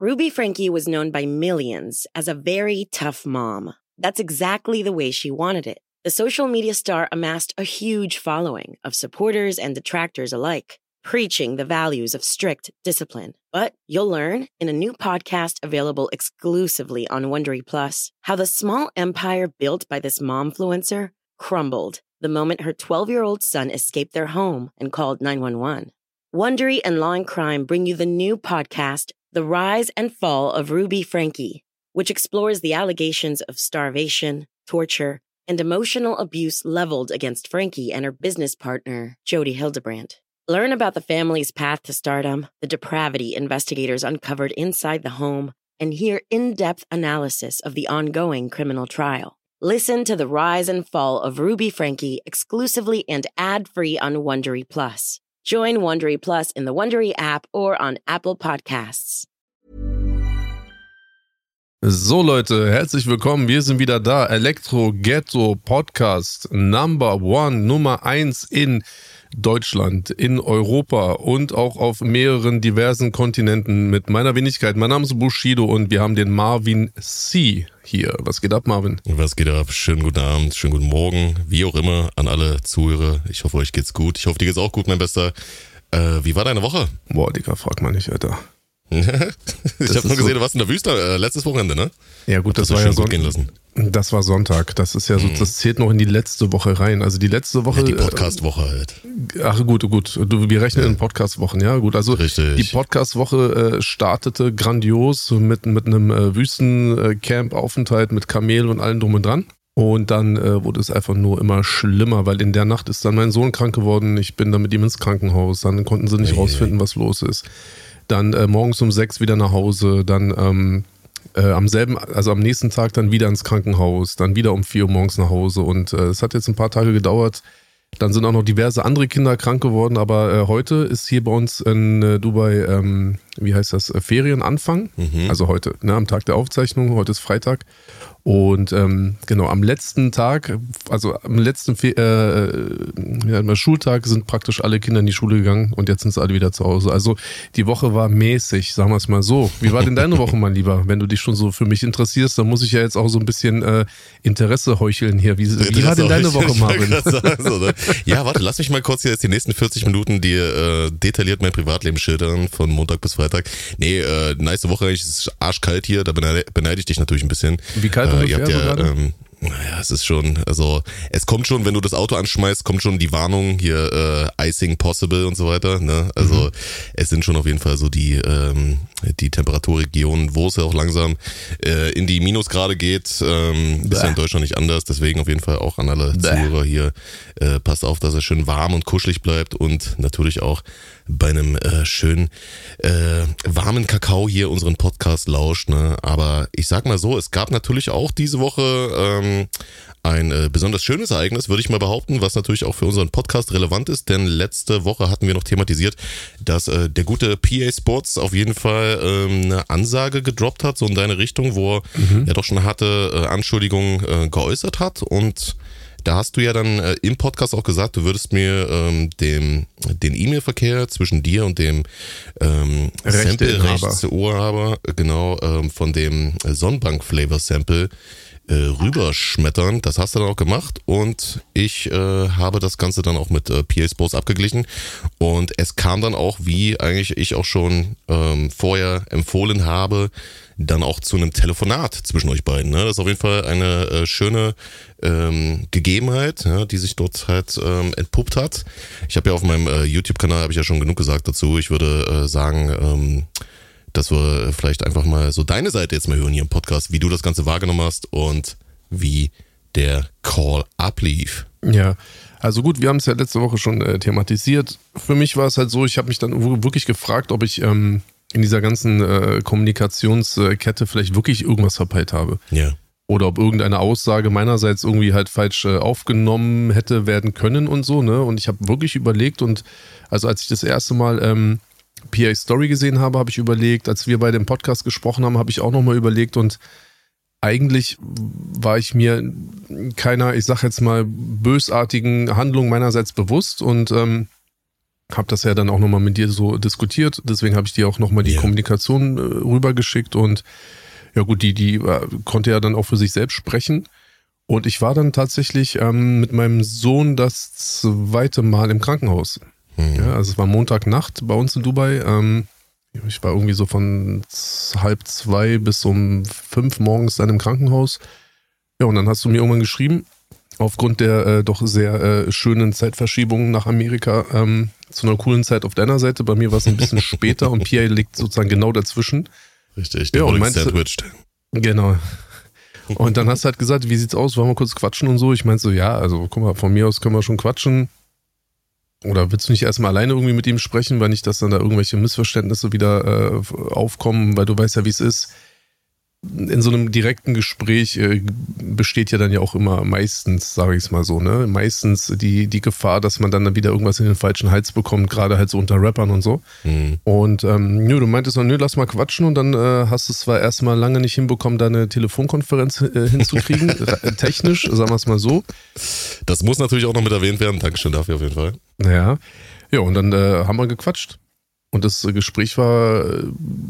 Ruby Frankie was known by millions as a very tough mom. That's exactly the way she wanted it. The social media star amassed a huge following of supporters and detractors alike, preaching the values of strict discipline. But you'll learn in a new podcast available exclusively on Wondery Plus how the small empire built by this momfluencer crumbled the moment her 12 year old son escaped their home and called 911. Wondery and Law and Crime bring you the new podcast, The Rise and Fall of Ruby Frankie, which explores the allegations of starvation, torture, and emotional abuse leveled against Frankie and her business partner, Jody Hildebrandt. Learn about the family's path to stardom, the depravity investigators uncovered inside the home, and hear in depth analysis of the ongoing criminal trial. Listen to the rise and fall of Ruby Frankie exclusively and ad free on Wondery Plus. Join Wondery Plus in the Wondery app or on Apple Podcasts. So Leute, herzlich willkommen. Wir sind wieder da. Elektro Ghetto Podcast Number One, Nummer eins in Deutschland, in Europa und auch auf mehreren diversen Kontinenten mit meiner Wenigkeit. Mein Name ist Bushido und wir haben den Marvin C. hier. Was geht ab, Marvin? Was geht ab? Schönen guten Abend, schönen guten Morgen, wie auch immer an alle Zuhörer. Ich hoffe, euch geht's gut. Ich hoffe, dir geht's auch gut, mein Bester. Äh, wie war deine Woche? Boah, Digga, frag mal nicht, Alter. ich habe nur gesehen, so du warst in der Wüste äh, letztes Wochenende, ne? Ja gut, das, das war ja Sonntag. Das war Sonntag. Das ist ja so, mhm. das zählt noch in die letzte Woche rein. Also die letzte Woche. Ja, die Podcast-Woche halt. Ach gut, gut. Du, wir rechnen ja. in Podcast-Wochen, ja gut. Also Richtig. die Podcast-Woche äh, startete grandios mit, mit einem äh, Wüstencamp-Aufenthalt mit Kamel und allem drum und dran. Und dann äh, wurde es einfach nur immer schlimmer, weil in der Nacht ist dann mein Sohn krank geworden. Ich bin dann mit ihm ins Krankenhaus. Dann konnten sie nicht hey, rausfinden, was los ist dann äh, morgens um sechs wieder nach Hause, dann ähm, äh, am selben, also am nächsten Tag dann wieder ins Krankenhaus, dann wieder um vier Uhr morgens nach Hause und äh, es hat jetzt ein paar Tage gedauert. Dann sind auch noch diverse andere Kinder krank geworden, aber äh, heute ist hier bei uns in äh, Dubai, ähm, wie heißt das, äh, Ferienanfang. Mhm. Also heute, ne, am Tag der Aufzeichnung, heute ist Freitag. Und ähm, genau, am letzten Tag, also am letzten Fe äh, ja, Schultag sind praktisch alle Kinder in die Schule gegangen und jetzt sind sie alle wieder zu Hause. Also die Woche war mäßig, sagen wir es mal so. Wie war denn deine Woche, mein Lieber? Wenn du dich schon so für mich interessierst, dann muss ich ja jetzt auch so ein bisschen äh, Interesse heucheln hier. Wie, wie war denn deine Woche, Marvin? so, ne? Ja, warte, lass mich mal kurz hier jetzt die nächsten 40 Minuten dir äh, detailliert mein Privatleben schildern, von Montag bis Freitag. Nee, äh, nice Woche, es ist arschkalt hier, da beneide, beneide ich dich natürlich ein bisschen. Wie kalt äh, ihr habt ja, ähm, naja, es ist schon, also es kommt schon, wenn du das Auto anschmeißt, kommt schon die Warnung hier äh, Icing Possible und so weiter. Ne? Also mhm. es sind schon auf jeden Fall so die ähm, die Temperaturregionen, wo es ja auch langsam äh, in die Minusgrade geht. Ähm, ist ja in Deutschland nicht anders. Deswegen auf jeden Fall auch an alle Bäh. Zuhörer hier, äh, passt auf, dass er schön warm und kuschelig bleibt und natürlich auch bei einem äh, schönen äh, warmen Kakao hier unseren Podcast lauscht. Ne? Aber ich sag mal so, es gab natürlich auch diese Woche ähm, ein äh, besonders schönes Ereignis, würde ich mal behaupten, was natürlich auch für unseren Podcast relevant ist, denn letzte Woche hatten wir noch thematisiert, dass äh, der gute PA Sports auf jeden Fall ähm, eine Ansage gedroppt hat, so in deine Richtung, wo mhm. er doch schon harte äh, Anschuldigungen äh, geäußert hat und da hast du ja dann äh, im Podcast auch gesagt, du würdest mir ähm, dem, den E-Mail-Verkehr zwischen dir und dem ähm, Sample-Rechtsurhaber, genau, ähm, von dem Sonnenbank-Flavor-Sample äh, rüberschmettern. Das hast du dann auch gemacht und ich äh, habe das Ganze dann auch mit äh, PA Sports abgeglichen und es kam dann auch, wie eigentlich ich auch schon ähm, vorher empfohlen habe, dann auch zu einem Telefonat zwischen euch beiden. Ne? Das ist auf jeden Fall eine äh, schöne ähm, Gegebenheit, ja, die sich dort halt ähm, entpuppt hat. Ich habe ja auf meinem äh, YouTube-Kanal, habe ich ja schon genug gesagt dazu. Ich würde äh, sagen, ähm, dass wir vielleicht einfach mal so deine Seite jetzt mal hören hier im Podcast, wie du das Ganze wahrgenommen hast und wie der Call ablief. Ja, also gut, wir haben es ja letzte Woche schon äh, thematisiert. Für mich war es halt so, ich habe mich dann wirklich gefragt, ob ich ähm, in dieser ganzen äh, Kommunikationskette vielleicht wirklich irgendwas verpeilt habe. Ja. Oder ob irgendeine Aussage meinerseits irgendwie halt falsch äh, aufgenommen hätte werden können und so, ne? Und ich habe wirklich überlegt und also als ich das erste Mal ähm, PA Story gesehen habe, habe ich überlegt, als wir bei dem Podcast gesprochen haben, habe ich auch nochmal überlegt und eigentlich war ich mir keiner, ich sag jetzt mal, bösartigen Handlung meinerseits bewusst und ähm, habe das ja dann auch nochmal mit dir so diskutiert. Deswegen habe ich dir auch nochmal die yeah. Kommunikation äh, rübergeschickt und ja gut, die, die äh, konnte ja dann auch für sich selbst sprechen. Und ich war dann tatsächlich ähm, mit meinem Sohn das zweite Mal im Krankenhaus. Mhm. Ja, also es war Montagnacht bei uns in Dubai. Ähm, ich war irgendwie so von halb zwei bis um fünf morgens dann im Krankenhaus. Ja, und dann hast du mir irgendwann geschrieben, aufgrund der äh, doch sehr äh, schönen Zeitverschiebung nach Amerika ähm, zu einer coolen Zeit auf deiner Seite. Bei mir war es ein bisschen später und Pierre liegt sozusagen genau dazwischen. Richtig, der ja, und meinst, sandwiched. Genau. Und dann hast du halt gesagt, wie sieht's aus? Wollen wir kurz quatschen und so? Ich meinte so, ja, also guck mal, von mir aus können wir schon quatschen. Oder willst du nicht erstmal alleine irgendwie mit ihm sprechen, weil nicht, dass dann da irgendwelche Missverständnisse wieder äh, aufkommen, weil du weißt ja, wie es ist in so einem direkten Gespräch äh, besteht ja dann ja auch immer meistens, sage ich es mal so, ne, meistens die, die Gefahr, dass man dann wieder irgendwas in den falschen Hals bekommt, gerade halt so unter Rappern und so. Mhm. Und ähm, nö, du meintest dann, nö, lass mal quatschen und dann äh, hast du es zwar erstmal lange nicht hinbekommen, deine Telefonkonferenz äh, hinzukriegen, äh, technisch, sagen wir es mal so. Das muss natürlich auch noch mit erwähnt werden, Dankeschön dafür auf jeden Fall. Ja, ja und dann äh, haben wir gequatscht. Und das Gespräch war äh,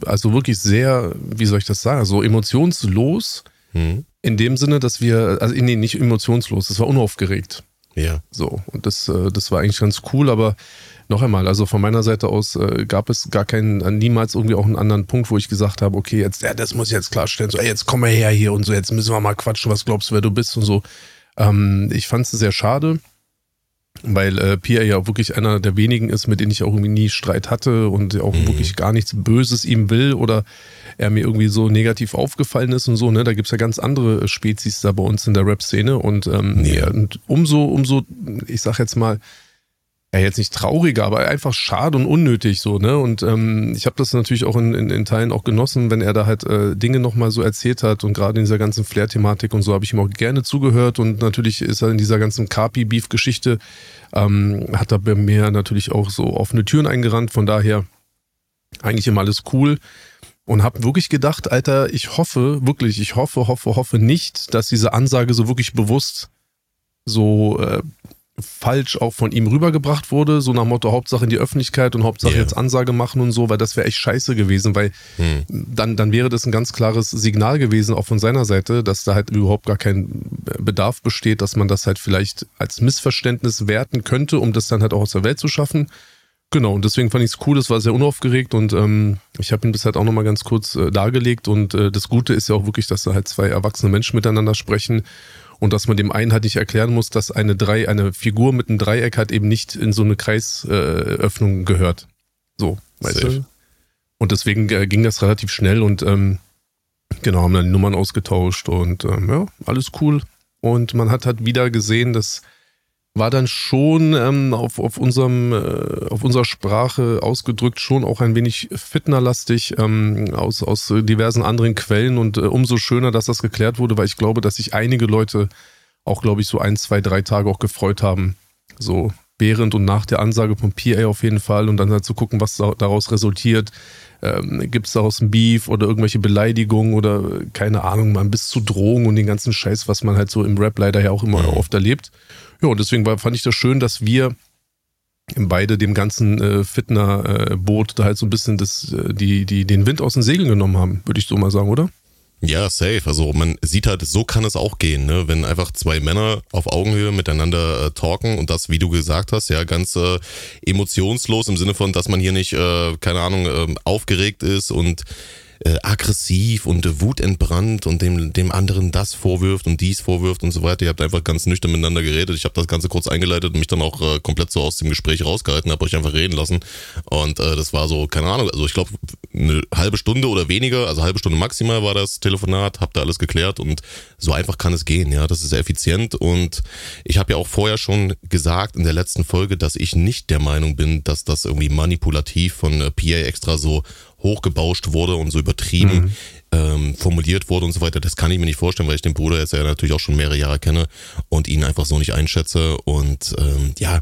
also wirklich sehr, wie soll ich das sagen, so emotionslos. Mhm. In dem Sinne, dass wir, also nee, nicht emotionslos, das war unaufgeregt. Ja. So, und das, äh, das war eigentlich ganz cool, aber noch einmal, also von meiner Seite aus äh, gab es gar keinen, niemals irgendwie auch einen anderen Punkt, wo ich gesagt habe, okay, jetzt, ja, das muss ich jetzt klarstellen, so, ey, jetzt komm mal her hier und so, jetzt müssen wir mal quatschen, was glaubst du, wer du bist und so. Ähm, ich fand es sehr schade weil äh, Pierre ja wirklich einer der wenigen ist, mit denen ich auch irgendwie nie Streit hatte und auch mhm. wirklich gar nichts Böses ihm will oder er mir irgendwie so negativ aufgefallen ist und so, ne? Da gibt's ja ganz andere Spezies da bei uns in der Rap-Szene und, ähm, ja. und umso, umso, ich sag jetzt mal, ja, jetzt nicht trauriger, aber einfach schade und unnötig so, ne? Und ähm, ich habe das natürlich auch in, in, in Teilen auch genossen, wenn er da halt äh, Dinge nochmal so erzählt hat und gerade in dieser ganzen Flair-Thematik und so habe ich ihm auch gerne zugehört und natürlich ist er in dieser ganzen Carpi-Beef-Geschichte, ähm, hat er bei mir natürlich auch so offene Türen eingerannt, von daher eigentlich immer alles cool und habe wirklich gedacht, Alter, ich hoffe, wirklich, ich hoffe, hoffe, hoffe nicht, dass diese Ansage so wirklich bewusst so äh, falsch auch von ihm rübergebracht wurde, so nach Motto Hauptsache in die Öffentlichkeit und Hauptsache yeah. jetzt Ansage machen und so, weil das wäre echt scheiße gewesen, weil hm. dann, dann wäre das ein ganz klares Signal gewesen, auch von seiner Seite, dass da halt überhaupt gar kein Bedarf besteht, dass man das halt vielleicht als Missverständnis werten könnte, um das dann halt auch aus der Welt zu schaffen. Genau, und deswegen fand ich es cool, das war sehr unaufgeregt und ähm, ich habe ihn bis halt auch nochmal ganz kurz äh, dargelegt und äh, das Gute ist ja auch wirklich, dass da halt zwei erwachsene Menschen miteinander sprechen und dass man dem einen halt nicht erklären muss, dass eine drei, eine Figur mit einem Dreieck halt eben nicht in so eine Kreisöffnung äh, gehört. So, weißt Safe. du? Und deswegen äh, ging das relativ schnell und ähm, genau, haben dann die Nummern ausgetauscht und ähm, ja, alles cool. Und man hat halt wieder gesehen, dass war dann schon ähm, auf, auf, unserem, äh, auf unserer Sprache ausgedrückt schon auch ein wenig fitnerlastig ähm, aus, aus diversen anderen Quellen und äh, umso schöner, dass das geklärt wurde, weil ich glaube, dass sich einige Leute auch, glaube ich, so ein, zwei, drei Tage auch gefreut haben. So während und nach der Ansage von PA auf jeden Fall und dann halt zu gucken, was daraus resultiert. Ähm, Gibt es daraus ein Beef oder irgendwelche Beleidigungen oder keine Ahnung, man bis zu Drohungen und den ganzen Scheiß, was man halt so im Rap leider ja auch immer mhm. oft erlebt. Ja, und deswegen war, fand ich das schön, dass wir beide dem ganzen äh, Fitner-Boot äh, da halt so ein bisschen das, äh, die, die, den Wind aus den Segeln genommen haben, würde ich so mal sagen, oder? Ja, safe. Also man sieht halt, so kann es auch gehen, ne? Wenn einfach zwei Männer auf Augenhöhe miteinander äh, talken und das, wie du gesagt hast, ja, ganz äh, emotionslos im Sinne von, dass man hier nicht, äh, keine Ahnung, äh, aufgeregt ist und äh, aggressiv und äh, wutentbrannt und dem, dem anderen das vorwirft und dies vorwirft und so weiter. Ihr habt einfach ganz nüchtern miteinander geredet. Ich habe das Ganze kurz eingeleitet und mich dann auch äh, komplett so aus dem Gespräch rausgehalten, habe euch einfach reden lassen. Und äh, das war so, keine Ahnung, also ich glaube, eine halbe Stunde oder weniger, also halbe Stunde maximal war das Telefonat, habt da alles geklärt und so einfach kann es gehen, ja. Das ist sehr effizient und ich habe ja auch vorher schon gesagt in der letzten Folge, dass ich nicht der Meinung bin, dass das irgendwie manipulativ von äh, PA extra so hochgebauscht wurde und so übertrieben mhm. ähm, formuliert wurde und so weiter. Das kann ich mir nicht vorstellen, weil ich den Bruder jetzt ja natürlich auch schon mehrere Jahre kenne und ihn einfach so nicht einschätze. Und ähm, ja,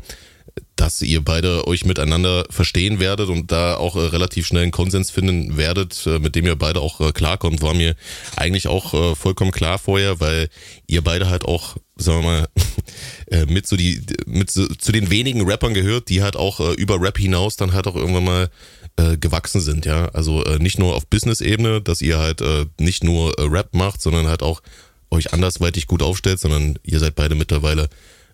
dass ihr beide euch miteinander verstehen werdet und da auch äh, relativ schnell einen Konsens finden werdet, äh, mit dem ihr beide auch äh, klarkommt, war mir eigentlich auch äh, vollkommen klar vorher, weil ihr beide halt auch, sagen wir mal, äh, mit so die, mit so, zu den wenigen Rappern gehört, die halt auch äh, über Rap hinaus dann halt auch irgendwann mal äh, gewachsen sind, ja. Also äh, nicht nur auf Business-Ebene, dass ihr halt äh, nicht nur äh, Rap macht, sondern halt auch euch andersweitig gut aufstellt, sondern ihr seid beide mittlerweile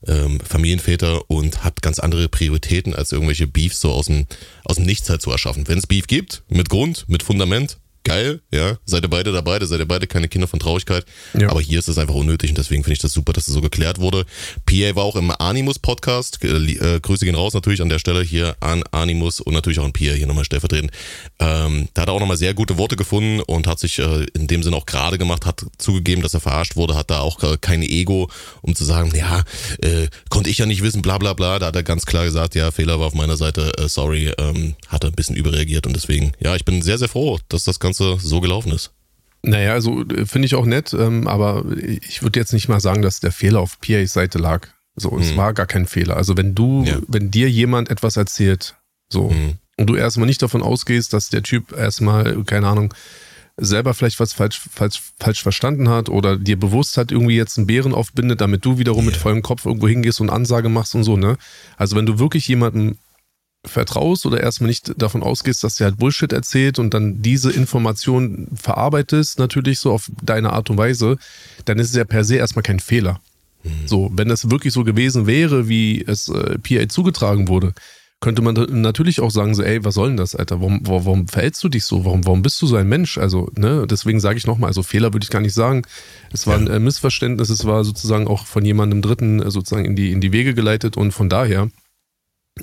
ähm, Familienväter und habt ganz andere Prioritäten, als irgendwelche Beefs so aus dem, aus dem Nichts halt zu erschaffen. Wenn es Beef gibt, mit Grund, mit Fundament, geil, ja, seid ihr beide dabei, da seid ihr beide keine Kinder von Traurigkeit. Ja. Aber hier ist es einfach unnötig und deswegen finde ich das super, dass das so geklärt wurde. PA war auch im Animus-Podcast. Äh, äh, Grüße gehen raus natürlich an der Stelle hier an Animus und natürlich auch an PA hier nochmal stellvertretend. Ähm, da hat er auch nochmal sehr gute Worte gefunden und hat sich äh, in dem Sinn auch gerade gemacht, hat zugegeben, dass er verarscht wurde, hat da auch äh, kein Ego, um zu sagen, ja, äh, konnte ich ja nicht wissen, bla bla bla. Da hat er ganz klar gesagt, ja, Fehler war auf meiner Seite, äh, sorry, ähm, hat er ein bisschen überreagiert und deswegen, ja, ich bin sehr, sehr froh, dass das Ganze Ganze so gelaufen ist. Naja, also äh, finde ich auch nett, ähm, aber ich würde jetzt nicht mal sagen, dass der Fehler auf PAs Seite lag. So, mhm. es war gar kein Fehler. Also wenn du, ja. wenn dir jemand etwas erzählt, so, mhm. und du erstmal nicht davon ausgehst, dass der Typ erstmal, keine Ahnung, selber vielleicht was falsch, falsch, falsch verstanden hat oder dir bewusst hat, irgendwie jetzt einen Bären aufbindet, damit du wiederum yeah. mit vollem Kopf irgendwo hingehst und Ansage machst und so, ne? Also wenn du wirklich jemandem vertraust oder erstmal nicht davon ausgehst, dass der halt Bullshit erzählt und dann diese Information verarbeitest, natürlich so auf deine Art und Weise, dann ist es ja per se erstmal kein Fehler. Mhm. So, wenn das wirklich so gewesen wäre, wie es äh, PA zugetragen wurde, könnte man natürlich auch sagen, so, ey, was soll denn das, Alter? Warum, warum, warum verhältst du dich so? Warum, warum bist du so ein Mensch? Also, ne, deswegen sage ich nochmal, also Fehler würde ich gar nicht sagen. Es war ein äh, Missverständnis, es war sozusagen auch von jemandem Dritten äh, sozusagen in die, in die Wege geleitet und von daher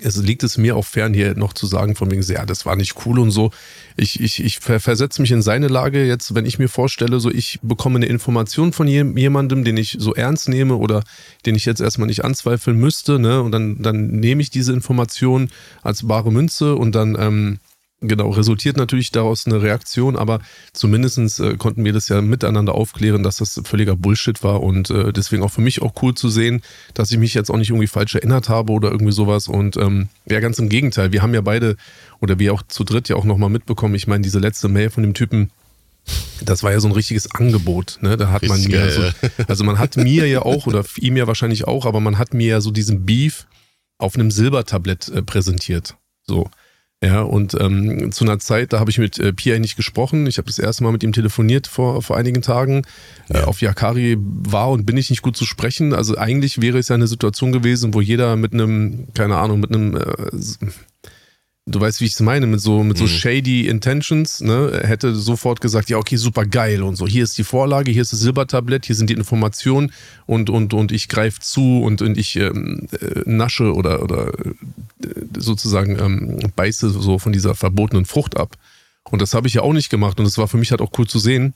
es liegt es mir auch fern, hier noch zu sagen, von wegen, ja, das war nicht cool und so. Ich, ich, ich versetze mich in seine Lage jetzt, wenn ich mir vorstelle, so ich bekomme eine Information von jemandem, den ich so ernst nehme oder den ich jetzt erstmal nicht anzweifeln müsste, ne? Und dann, dann nehme ich diese Information als bare Münze und dann ähm, Genau, resultiert natürlich daraus eine Reaktion, aber zumindestens äh, konnten wir das ja miteinander aufklären, dass das völliger Bullshit war und äh, deswegen auch für mich auch cool zu sehen, dass ich mich jetzt auch nicht irgendwie falsch erinnert habe oder irgendwie sowas und ähm, ja, ganz im Gegenteil, wir haben ja beide oder wir auch zu dritt ja auch nochmal mitbekommen, ich meine, diese letzte Mail von dem Typen, das war ja so ein richtiges Angebot, ne? Da hat man mir so, also man hat mir ja auch oder ihm ja wahrscheinlich auch, aber man hat mir ja so diesen Beef auf einem Silbertablett äh, präsentiert. So. Ja, und ähm, zu einer Zeit, da habe ich mit äh, Pierre nicht gesprochen. Ich habe das erste Mal mit ihm telefoniert vor, vor einigen Tagen. Ja. Äh, auf Yakari war und bin ich nicht gut zu sprechen. Also eigentlich wäre es ja eine Situation gewesen, wo jeder mit einem, keine Ahnung, mit einem äh, du weißt, wie ich es meine, mit so, mit so mhm. shady Intentions, ne, hätte sofort gesagt, ja, okay, super geil und so. Hier ist die Vorlage, hier ist das Silbertablett, hier sind die Informationen und, und, und ich greife zu und, und ich ähm, äh, nasche oder, oder äh, sozusagen ähm, beiße so von dieser verbotenen Frucht ab. Und das habe ich ja auch nicht gemacht und es war für mich halt auch cool zu sehen,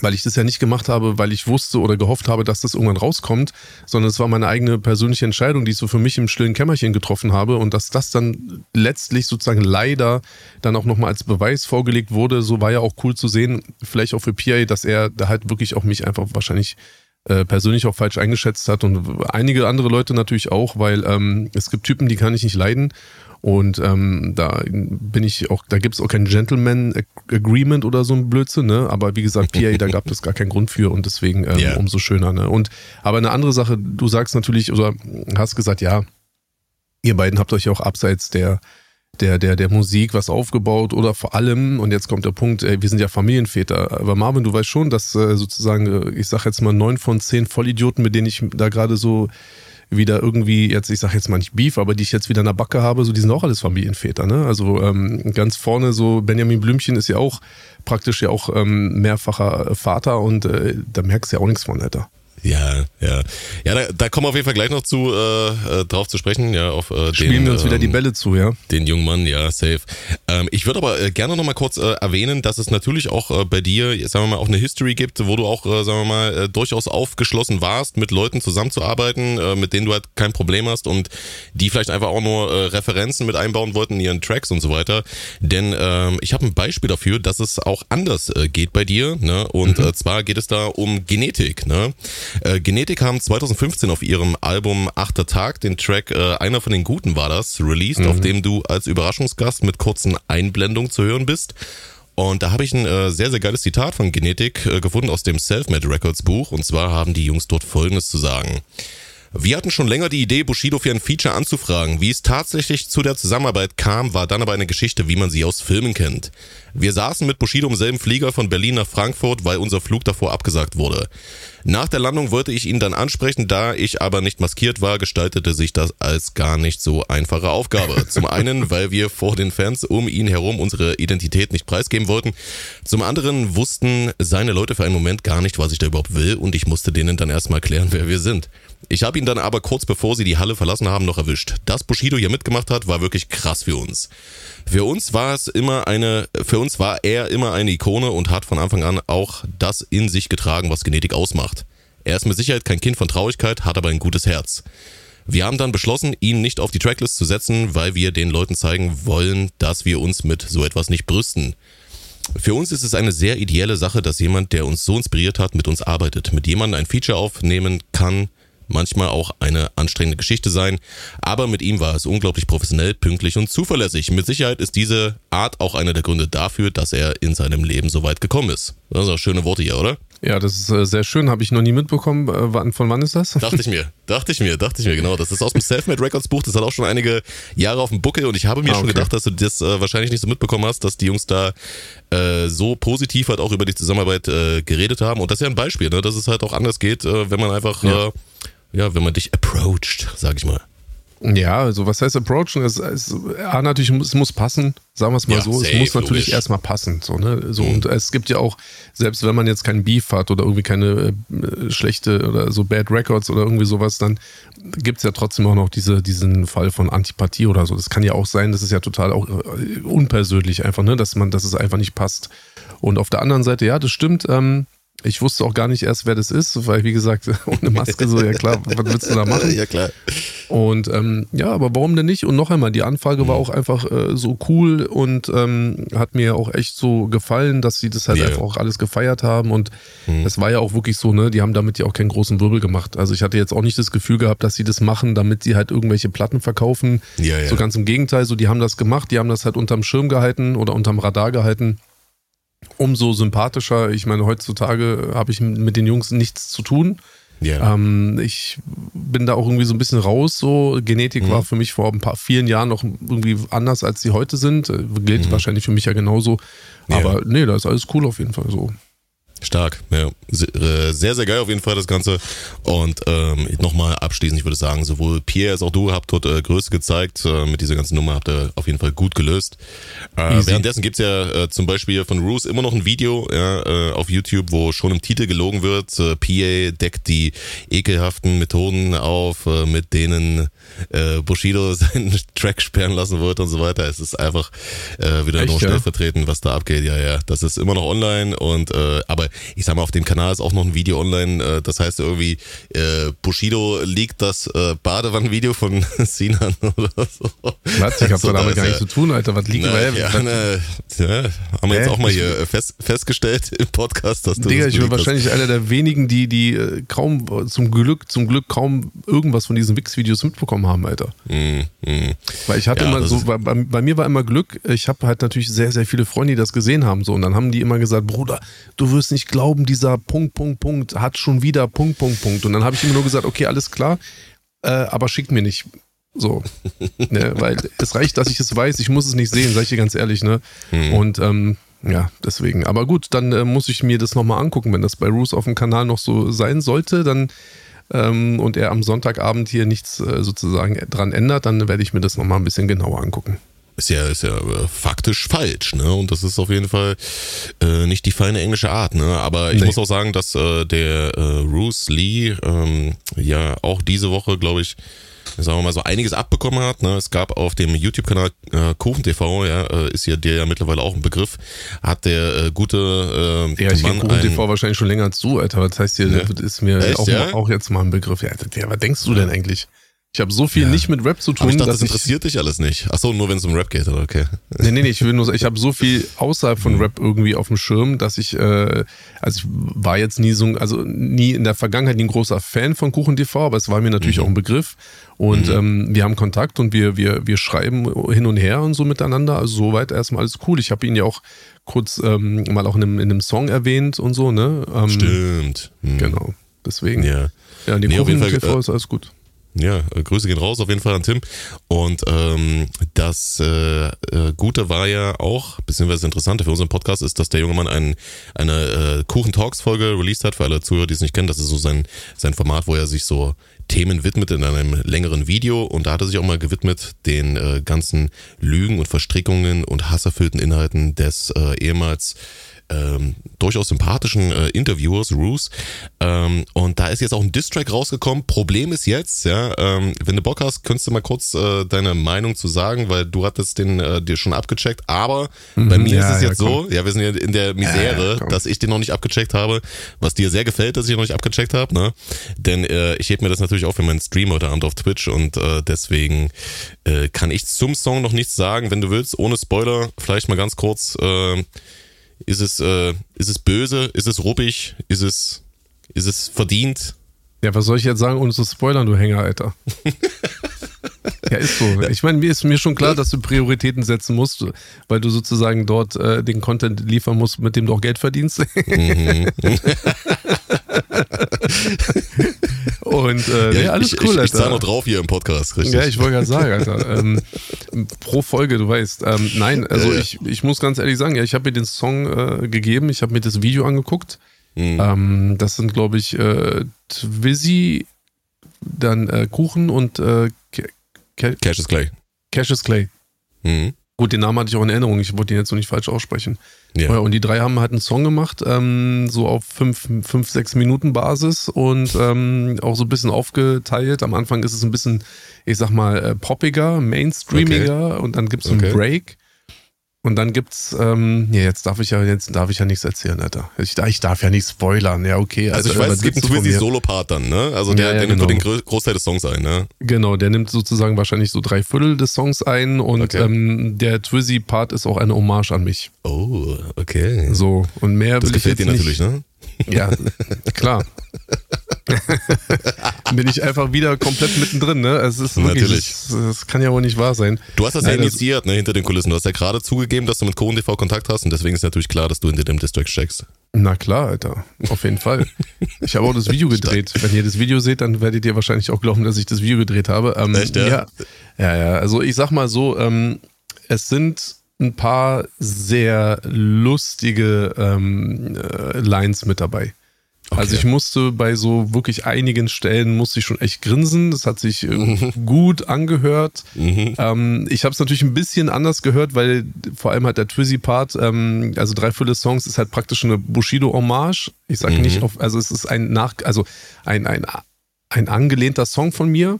weil ich das ja nicht gemacht habe, weil ich wusste oder gehofft habe, dass das irgendwann rauskommt, sondern es war meine eigene persönliche Entscheidung, die ich so für mich im stillen Kämmerchen getroffen habe und dass das dann letztlich sozusagen leider dann auch nochmal als Beweis vorgelegt wurde, so war ja auch cool zu sehen, vielleicht auch für Pierre, dass er da halt wirklich auch mich einfach wahrscheinlich äh, persönlich auch falsch eingeschätzt hat und einige andere Leute natürlich auch, weil ähm, es gibt Typen, die kann ich nicht leiden und ähm, da bin ich auch, da gibt es auch kein Gentleman Agreement oder so ein Blödsinn, ne? Aber wie gesagt, PA, da gab es gar keinen Grund für und deswegen ähm, yeah. umso schöner, ne? Und aber eine andere Sache, du sagst natürlich oder hast gesagt, ja, ihr beiden habt euch auch abseits der der, der, der Musik was aufgebaut oder vor allem, und jetzt kommt der Punkt, ey, wir sind ja Familienväter. Aber Marvin, du weißt schon, dass äh, sozusagen, äh, ich sag jetzt mal neun von zehn Vollidioten, mit denen ich da gerade so wieder irgendwie, jetzt, ich sag jetzt mal nicht Beef, aber die ich jetzt wieder in der Backe habe, so die sind auch alles Familienväter, ne? Also ähm, ganz vorne so Benjamin Blümchen ist ja auch praktisch ja auch ähm, mehrfacher Vater und äh, da merkst du ja auch nichts von, Alter. Ja, ja. Ja, da, da kommen wir auf jeden Fall gleich noch zu äh, äh drauf zu sprechen, ja, auf äh, Spielen den, wir uns ähm, wieder die ähm, Bälle zu, ja. Den jungen Mann, ja, safe. Ähm, ich würde aber äh, gerne noch mal kurz äh, erwähnen, dass es natürlich auch äh, bei dir, sagen wir mal, auch eine History gibt, wo du auch, äh, sagen wir mal, äh, durchaus aufgeschlossen warst, mit Leuten zusammenzuarbeiten, äh, mit denen du halt kein Problem hast und die vielleicht einfach auch nur äh, Referenzen mit einbauen wollten in ihren Tracks und so weiter. Denn ähm, ich habe ein Beispiel dafür, dass es auch anders äh, geht bei dir, ne? Und mhm. äh, zwar geht es da um Genetik, ne? Äh, Genetik haben 2015 auf ihrem Album Achter Tag den Track äh, Einer von den Guten war das, released, mhm. auf dem du als Überraschungsgast mit kurzen Einblendungen zu hören bist. Und da habe ich ein äh, sehr, sehr geiles Zitat von Genetik äh, gefunden aus dem Selfmade Records Buch. Und zwar haben die Jungs dort Folgendes zu sagen. Wir hatten schon länger die Idee, Bushido für ein Feature anzufragen. Wie es tatsächlich zu der Zusammenarbeit kam, war dann aber eine Geschichte, wie man sie aus Filmen kennt. Wir saßen mit Bushido im selben Flieger von Berlin nach Frankfurt, weil unser Flug davor abgesagt wurde. Nach der Landung wollte ich ihn dann ansprechen, da ich aber nicht maskiert war, gestaltete sich das als gar nicht so einfache Aufgabe. Zum einen, weil wir vor den Fans um ihn herum unsere Identität nicht preisgeben wollten. Zum anderen wussten seine Leute für einen Moment gar nicht, was ich da überhaupt will und ich musste denen dann erstmal klären, wer wir sind. Ich habe ihn dann aber kurz bevor sie die Halle verlassen haben noch erwischt. Dass Bushido hier mitgemacht hat, war wirklich krass für uns. Für uns war es immer eine, für uns war er immer eine Ikone und hat von Anfang an auch das in sich getragen, was Genetik ausmacht. Er ist mit Sicherheit kein Kind von Traurigkeit, hat aber ein gutes Herz. Wir haben dann beschlossen, ihn nicht auf die Tracklist zu setzen, weil wir den Leuten zeigen wollen, dass wir uns mit so etwas nicht brüsten. Für uns ist es eine sehr ideelle Sache, dass jemand, der uns so inspiriert hat, mit uns arbeitet, mit jemandem ein Feature aufnehmen kann, manchmal auch eine anstrengende Geschichte sein, aber mit ihm war es unglaublich professionell, pünktlich und zuverlässig. Mit Sicherheit ist diese Art auch einer der Gründe dafür, dass er in seinem Leben so weit gekommen ist. Das sind auch schöne Worte hier, oder? Ja, das ist äh, sehr schön, habe ich noch nie mitbekommen. Äh, von wann ist das? Dachte ich mir, dachte ich mir, dachte ich mir, genau. Das ist aus dem Selfmade Records Buch, das hat auch schon einige Jahre auf dem Buckel und ich habe mir ah, okay. schon gedacht, dass du das äh, wahrscheinlich nicht so mitbekommen hast, dass die Jungs da so positiv halt auch über die Zusammenarbeit geredet haben und das ist ja ein Beispiel, ne, dass es halt auch anders geht, wenn man einfach ja ja, wenn man dich approacht, sag ich mal. Ja, also was heißt approachen? Es, es, ja, natürlich, es muss passen, sagen wir es mal ja, so. Safe, es muss natürlich logisch. erstmal passen. So, ne? so, mhm. Und es gibt ja auch, selbst wenn man jetzt keinen Beef hat oder irgendwie keine äh, schlechte oder so Bad Records oder irgendwie sowas, dann gibt es ja trotzdem auch noch diese, diesen Fall von Antipathie oder so. Das kann ja auch sein, das ist ja total auch äh, unpersönlich einfach, ne? dass man, dass es einfach nicht passt. Und auf der anderen Seite, ja, das stimmt, ähm, ich wusste auch gar nicht erst, wer das ist, weil, wie gesagt, ohne Maske so, ja klar, was willst du da machen? Ja, klar. Und ähm, ja, aber warum denn nicht? Und noch einmal, die Anfrage war mhm. auch einfach äh, so cool und ähm, hat mir auch echt so gefallen, dass sie das halt yeah. einfach auch alles gefeiert haben. Und mhm. es war ja auch wirklich so, ne, die haben damit ja auch keinen großen Wirbel gemacht. Also ich hatte jetzt auch nicht das Gefühl gehabt, dass sie das machen, damit sie halt irgendwelche Platten verkaufen. Ja, ja. So ganz im Gegenteil, so die haben das gemacht, die haben das halt unterm Schirm gehalten oder unterm Radar gehalten umso sympathischer. Ich meine, heutzutage habe ich mit den Jungs nichts zu tun. Yeah. Ähm, ich bin da auch irgendwie so ein bisschen raus. So Genetik mhm. war für mich vor ein paar vielen Jahren noch irgendwie anders, als sie heute sind. Äh, gilt mhm. wahrscheinlich für mich ja genauso. Yeah. Aber nee, da ist alles cool auf jeden Fall so. Stark, ja. Äh, sehr, sehr geil auf jeden Fall das Ganze. Und ähm, nochmal abschließend, ich würde sagen, sowohl Pierre als auch du habt dort äh, Größe gezeigt. Äh, mit dieser ganzen Nummer habt ihr auf jeden Fall gut gelöst. Äh, währenddessen gibt's ja äh, zum Beispiel von Roos immer noch ein Video ja, äh, auf YouTube, wo schon im Titel gelogen wird. Äh, PA deckt die ekelhaften Methoden auf, äh, mit denen äh, Bushido seinen Track sperren lassen wird und so weiter. Es ist einfach äh, wieder Echt, nur stellvertretend, was da abgeht. Ja, ja. Das ist immer noch online und äh, aber ich sag mal, auf dem Kanal ist auch noch ein Video online. Äh, das heißt irgendwie, äh, Bushido liegt das äh, Badewannenvideo von Sinan oder so. Was? Ich hab so, da damit gar nichts zu tun, Alter. Was liegt na, ja, na, ja, Haben wir jetzt auch mal hier fest, festgestellt im Podcast, dass du Digga, ich bin wahrscheinlich einer der wenigen, die, die äh, kaum, zum Glück, zum Glück kaum irgendwas von diesen Wix-Videos mitbekommen haben, Alter. Mm, mm. Weil ich hatte ja, immer so, bei, bei, mir war immer Glück, ich habe halt natürlich sehr, sehr viele Freunde, die das gesehen haben, so. Und dann haben die immer gesagt, Bruder, du wirst nicht glauben, dieser Punkt, Punkt, Punkt hat schon wieder Punkt, Punkt, Punkt. Und dann habe ich immer nur gesagt, okay, alles klar, äh, aber schickt mir nicht. So. ne, weil es reicht, dass ich es weiß, ich muss es nicht sehen, sag ich dir ganz ehrlich, ne? Hm. Und ähm, ja, deswegen. Aber gut, dann äh, muss ich mir das nochmal angucken. Wenn das bei Roos auf dem Kanal noch so sein sollte, dann ähm, und er am Sonntagabend hier nichts äh, sozusagen dran ändert, dann werde ich mir das nochmal ein bisschen genauer angucken ist ja, ist ja äh, faktisch falsch, ne? Und das ist auf jeden Fall äh, nicht die feine englische Art, ne? Aber ich nee. muss auch sagen, dass äh, der äh, Bruce Lee ähm, ja auch diese Woche, glaube ich, sagen wir mal so einiges abbekommen hat. Ne? Es gab auf dem YouTube-Kanal äh, Kuchen TV, ja, äh, ist ja der ja mittlerweile auch ein Begriff, hat der äh, gute äh, Ja, ich kenne Kuchen TV wahrscheinlich schon länger zu, Alter. Das heißt hier, ja. ist mir Echt, auch, ja? auch jetzt mal ein Begriff. Ja, der, was denkst du denn eigentlich? Ich habe so viel Ja. nicht mit Rap zu tun, Aber ich dachte, dass das interessiert dich alles nicht. Achso, nur wenn es um Rap geht, oder? Okay. Nee, nee, nee, ich will nur ich habe so viel außerhalb Mhm. von Rap irgendwie auf dem Schirm, dass ich, äh, also ich war jetzt nie so, also nie in der Vergangenheit nie ein großer Fan von Kuchen TV, aber es war mir natürlich Mhm. auch ein Begriff. Und ähm, wir haben Kontakt und wir, wir, wir schreiben hin und her und so miteinander. Also soweit erstmal alles cool. Ich habe ihn ja auch kurz ähm, mal auch in einem, in einem Song erwähnt und so, ne? Ähm, Stimmt. Hm. Genau. Deswegen. Ja, Ja. die Nee, Kuchen TV äh, ist alles gut. Ja, äh, Grüße gehen raus auf jeden Fall an Tim. Und ähm, das äh, äh, Gute war ja auch, beziehungsweise das Interessante für unseren Podcast ist, dass der junge Mann ein, eine äh, Kuchen-Talks-Folge released hat. Für alle Zuhörer, die es nicht kennen, das ist so sein, sein Format, wo er sich so Themen widmet in einem längeren Video. Und da hat er sich auch mal gewidmet den äh, ganzen Lügen und Verstrickungen und hasserfüllten Inhalten des äh, ehemals ähm, durchaus sympathischen äh, Interviewers, Roos. Ähm, und da ist jetzt auch ein Distrack rausgekommen. Problem ist jetzt, ja, ähm, wenn du Bock hast, könntest du mal kurz äh, deine Meinung zu sagen, weil du hattest den äh, dir schon abgecheckt. Aber bei mir ja, ist es ja, jetzt so, ja, wir sind ja in der Misere, Ja, dass ich den noch nicht abgecheckt habe, was dir sehr gefällt, dass ich ihn noch nicht abgecheckt habe, ne? Denn äh, ich heb mir das natürlich auf für meinen Stream heute Abend auf Twitch und äh, deswegen äh, kann ich zum Song noch nichts sagen. Wenn du willst, ohne Spoiler, vielleicht mal ganz kurz. Ist es, äh, ist es böse? Ist es ruppig? Ist es, ist es verdient? Ja, was soll ich jetzt sagen, ohne zu spoilern, du Hänger, Alter? ja, ist so. Ich meine, mir ist mir schon klar, dass du Prioritäten setzen musst, weil du sozusagen dort äh, den Content liefern musst, mit dem du auch Geld verdienst. Mhm. Und äh, nee, alles ich, cool, ich, ich Alter. zahle noch drauf hier im Podcast, richtig? Ja, ich wollte gerade sagen, Alter. Ähm, pro Folge, du weißt. Ähm, nein, also Ja, ja. Ich, ich muss ganz ehrlich sagen, ja, ich habe mir den Song äh, gegeben, ich habe mir das Video angeguckt. Mhm. Ähm, das sind, glaube ich, äh, Twizzy, dann äh, Kuchen und äh, Ca- Ca- Cash is Clay. Cassius Clay. Mhm. Gut, den Namen hatte ich auch in Erinnerung, ich wollte ihn jetzt noch nicht falsch aussprechen. Ja. Ja, und die drei haben halt einen Song gemacht, ähm, so auf 5, 5, 6 Minuten Basis und ähm, auch so ein bisschen aufgeteilt. Am Anfang ist es ein bisschen, ich sag mal, äh, poppiger, mainstreamiger und dann gibt's Okay. einen Break. Und dann gibt's, ähm, ja, jetzt darf ich ja, jetzt darf ich ja nichts erzählen, Alter. Ich, ich darf ja nicht spoilern, ja, okay. Also ich Alter, weiß, es gibt einen willst du von Twizzy mir? Solo-Part dann, ne? Also der, Ja, ja, der nimmt so den genau. Großteil des Songs ein, ne? Genau, der nimmt sozusagen wahrscheinlich so drei Viertel des Songs ein und Okay. ähm, der Twizzy-Part ist auch eine Hommage an mich. Oh, okay. So, und mehr Das will ich gefällt jetzt dir nicht. natürlich, ne? Ja, klar. Bin ich einfach wieder komplett mittendrin, ne? Es ist wirklich, Natürlich. Das, das kann ja wohl nicht wahr sein. Du hast das ja Nein, das- initiiert, ne, hinter den Kulissen. Du hast ja gerade zugegeben, dass du mit Cohen TV Kontakt hast und deswegen ist natürlich klar, dass du hinter dem Distrack steckst. Na klar, Alter. Auf jeden Fall. Ich habe auch das Video gedreht. Wenn ihr das Video seht, dann werdet ihr wahrscheinlich auch glauben, dass ich das Video gedreht habe. Ähm, Echt, ja? ja? Ja, ja. Also ich sag mal so, ähm, es sind ein paar sehr lustige ähm, äh, Lines mit dabei. Also ich musste bei so wirklich einigen Stellen musste ich schon echt grinsen. Das hat sich äh, gut angehört. Mhm. Ähm, ich habe es natürlich ein bisschen anders gehört, weil vor allem halt der Twizzy-Part, ähm, also drei Viertel Songs, ist halt praktisch eine Bushido-Hommage. Ich sage Mhm. nicht auf, also es ist ein nach, also ein, ein, ein angelehnter Song von mir.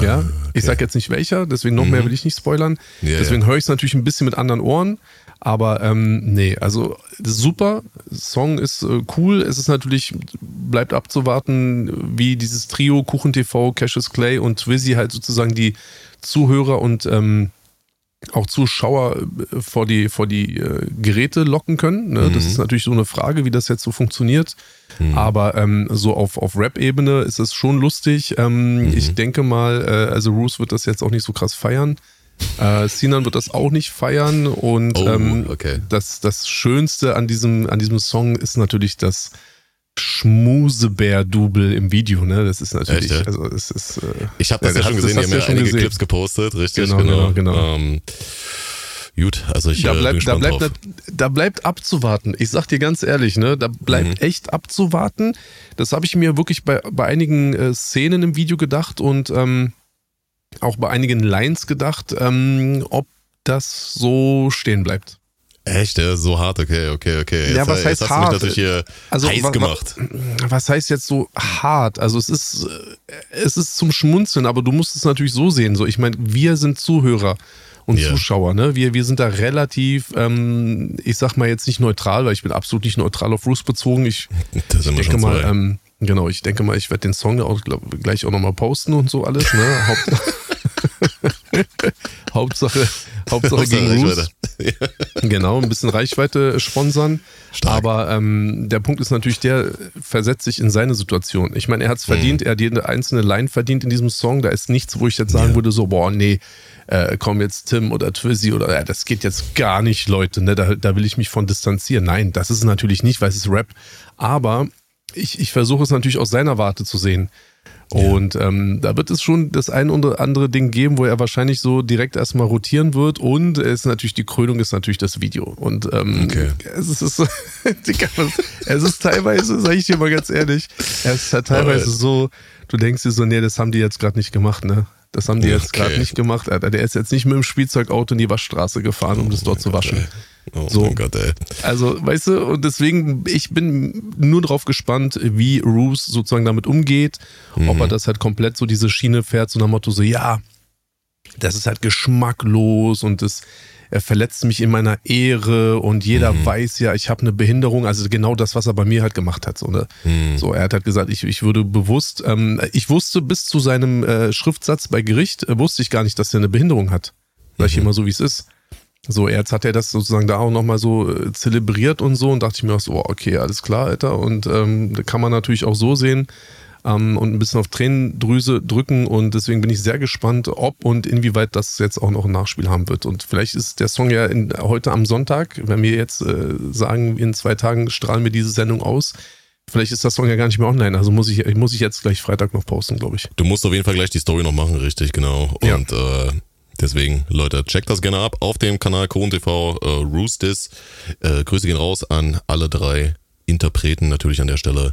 Ja, ich sage jetzt nicht welcher, deswegen noch mehr will ich nicht spoilern. Ah, Mhm. Ja, deswegen ja. höre ich es natürlich ein bisschen mit anderen Ohren. Aber ähm, nee, also super. Song ist äh, cool. Es ist natürlich, bleibt abzuwarten, wie dieses Trio Kuchen TV, Cassius Clay und Twizzy halt sozusagen die Zuhörer und ähm, auch Zuschauer äh, vor die, vor die äh, Geräte locken können. Ne? Das ist natürlich so eine Frage, wie das jetzt so funktioniert. Aber ähm, so auf, auf Rap-Ebene ist es schon lustig. Ähm, Ich denke mal, äh, also Roos wird das jetzt auch nicht so krass feiern. Äh, Sinan wird das auch nicht feiern. Und Oh, ähm, okay. das, das Schönste an diesem, an diesem Song ist natürlich das Schmusebär-Double im Video. Ne? Das ist natürlich, Echt, ja? also es ist. Äh, Ich habe das Ja, ja, schon gesehen, haben hast ja einige gesehen. Clips gepostet, richtig, Genau, genau. genau, genau. Ähm, gut, also ich da äh, bin bleibt, da, gespannt bleibt, drauf. da bleibt abzuwarten. Ich sag dir ganz ehrlich, ne, da bleibt Mhm. echt abzuwarten. Das habe ich mir wirklich bei, bei einigen äh, Szenen im Video gedacht und ähm, auch bei einigen Lines gedacht, ähm, ob das so stehen bleibt. Echt, ja, so hart, okay, okay, okay. Jetzt, Ja, was jetzt heißt hart? Also, heiß gemacht. Was heißt jetzt so hart? Also es ist, äh, es ist zum Schmunzeln, aber du musst es natürlich so sehen. So, ich meine, wir sind Zuhörer und Ja. Zuschauer, ne? Wir, wir sind da relativ, ähm, ich sag mal jetzt nicht neutral, weil ich bin absolut nicht neutral auf Bruce bezogen. Ich, ich denke mal, ähm, Genau, ich denke mal, ich werde den Song auch glaub, gleich auch nochmal posten und so alles. Ne? Haupt Hauptsache, Hauptsache gegen Roos. Genau, ein bisschen Reichweite sponsern. Stark. Aber ähm, der Punkt ist natürlich, der versetzt sich in seine Situation. Ich meine, er hat es verdient, mhm. er hat jede einzelne Line verdient in diesem Song. Da ist nichts, wo ich jetzt sagen ja. würde, so, boah, nee, äh, komm jetzt Tim oder Twizzy oder ja, das geht jetzt gar nicht, Leute. Ne? Da, da will ich mich von distanzieren. Nein, das ist es natürlich nicht, weil es ist Rap. Aber ich, ich versuche es natürlich aus seiner Warte zu sehen. Und ähm, da wird es schon das ein oder andere Ding geben, wo er wahrscheinlich so direkt erstmal rotieren wird. Und es ist natürlich, die Krönung ist natürlich das Video. Und ähm, okay. es, ist, es, es ist teilweise, sage ich dir mal ganz ehrlich, es ist halt teilweise so, du denkst dir so, nee, das haben die jetzt gerade nicht gemacht, ne? Das haben die jetzt okay. gerade nicht gemacht. Alter. Der ist jetzt nicht mit dem Spielzeugauto in die Waschstraße gefahren, um oh das dort zu waschen. Gott, Oh so. mein Gott, ey. Also, weißt du, und deswegen, ich bin nur drauf gespannt, wie Roos sozusagen damit umgeht. Mhm. Ob er das halt komplett so diese Schiene fährt, so nach Motto, so, ja, das ist halt geschmacklos und das er verletzt mich in meiner Ehre und jeder mhm. weiß ja, ich habe eine Behinderung. Also genau das, was er bei mir halt gemacht hat. So, ne? mhm. so er hat halt gesagt, ich, ich würde bewusst, ähm, ich wusste bis zu seinem äh, Schriftsatz bei Gericht, äh, wusste ich gar nicht, dass er eine Behinderung hat. Sag ich mhm. immer so, wie es ist. So, jetzt hat er das sozusagen da auch nochmal so äh, zelebriert und so und dachte ich mir auch so, okay, alles klar, Alter. Und ähm, kann man natürlich auch so sehen ähm, und ein bisschen auf Tränendrüse drücken und deswegen bin ich sehr gespannt, ob und inwieweit das jetzt auch noch ein Nachspiel haben wird. Und vielleicht ist der Song ja in, heute am Sonntag, wenn wir jetzt äh, sagen, in zwei Tagen strahlen wir diese Sendung aus. Vielleicht ist das Song ja gar nicht mehr online, also muss ich, muss ich jetzt gleich Freitag noch posten, glaube ich. Du musst auf jeden Fall gleich die Story noch machen, richtig, genau. Und ja. äh, Deswegen, Leute, checkt das gerne ab auf dem Kanal Kron TV äh, Roostis. Äh, Grüße gehen raus an alle drei Interpreten natürlich an der Stelle.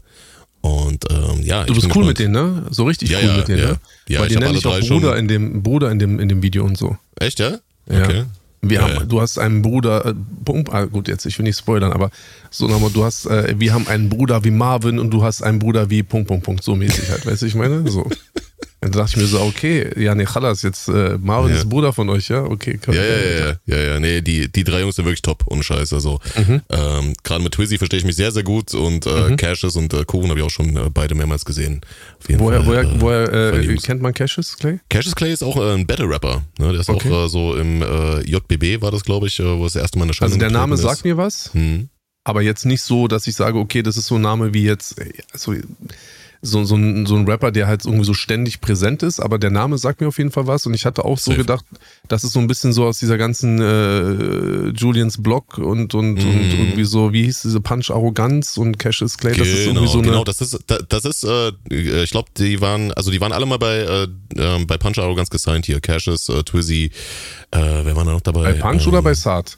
Und ähm, ja, du bist cool gespannt. mit denen, ne? So richtig ja, cool ja, mit denen, ja. ne? Ja, Weil die nenne ich auch Bruder in dem Bruder in dem in dem Video und so. Echt, ja? Ja. Okay. Wir ja, haben, ja. du hast einen Bruder, äh, ah, gut, jetzt, ich will nicht spoilern, aber so nochmal, du hast, äh, wir haben einen Bruder wie Marvin und du hast einen Bruder wie Punkt, Punkt, Punkt, so mäßig halt, weißt du, ich meine? So. Dann dachte ich mir so, okay, ja, nee, Chalas, jetzt äh, Marvin ja. ist Bruder von euch, ja? Okay, komm. Ja, ja, ja, ja, ja, nee, die, die drei Jungs sind wirklich top, ohne Scheiß. Also, mhm. ähm, gerade mit Twizzy verstehe ich mich sehr, sehr gut und äh, mhm. Cassius und äh, Kuchen habe ich auch schon äh, beide mehrmals gesehen. woher, Fall, woher, äh, woher äh, kennt man Cassius Clay? Cassius Clay ist auch äh, ein Battle-Rapper. Ne? Der ist okay. auch äh, so im äh, JBB, war das, glaube ich, äh, wo es das erste Mal eine Schande Also der Name ist. sagt mir was, mhm. aber jetzt nicht so, dass ich sage, okay, das ist so ein Name wie jetzt, also so, so, ein, so ein Rapper, der halt irgendwie so ständig präsent ist, aber der Name sagt mir auf jeden Fall was und ich hatte auch so Safe. gedacht, das ist so ein bisschen so aus dieser ganzen äh, Julians Block und, und, mm. und mhm. irgendwie so, wie hieß diese Punch Arroganz und Cassius Clay, das genau, ist irgendwie so eine Genau, das ist, das ist, äh, ich glaube, die waren, also die waren alle mal bei, äh, ähm, bei Punch Arroganz gesigned hier, Cassius, äh, Twizzy, äh, wer war da noch dabei? Bei Punch ähm, oder bei Saad?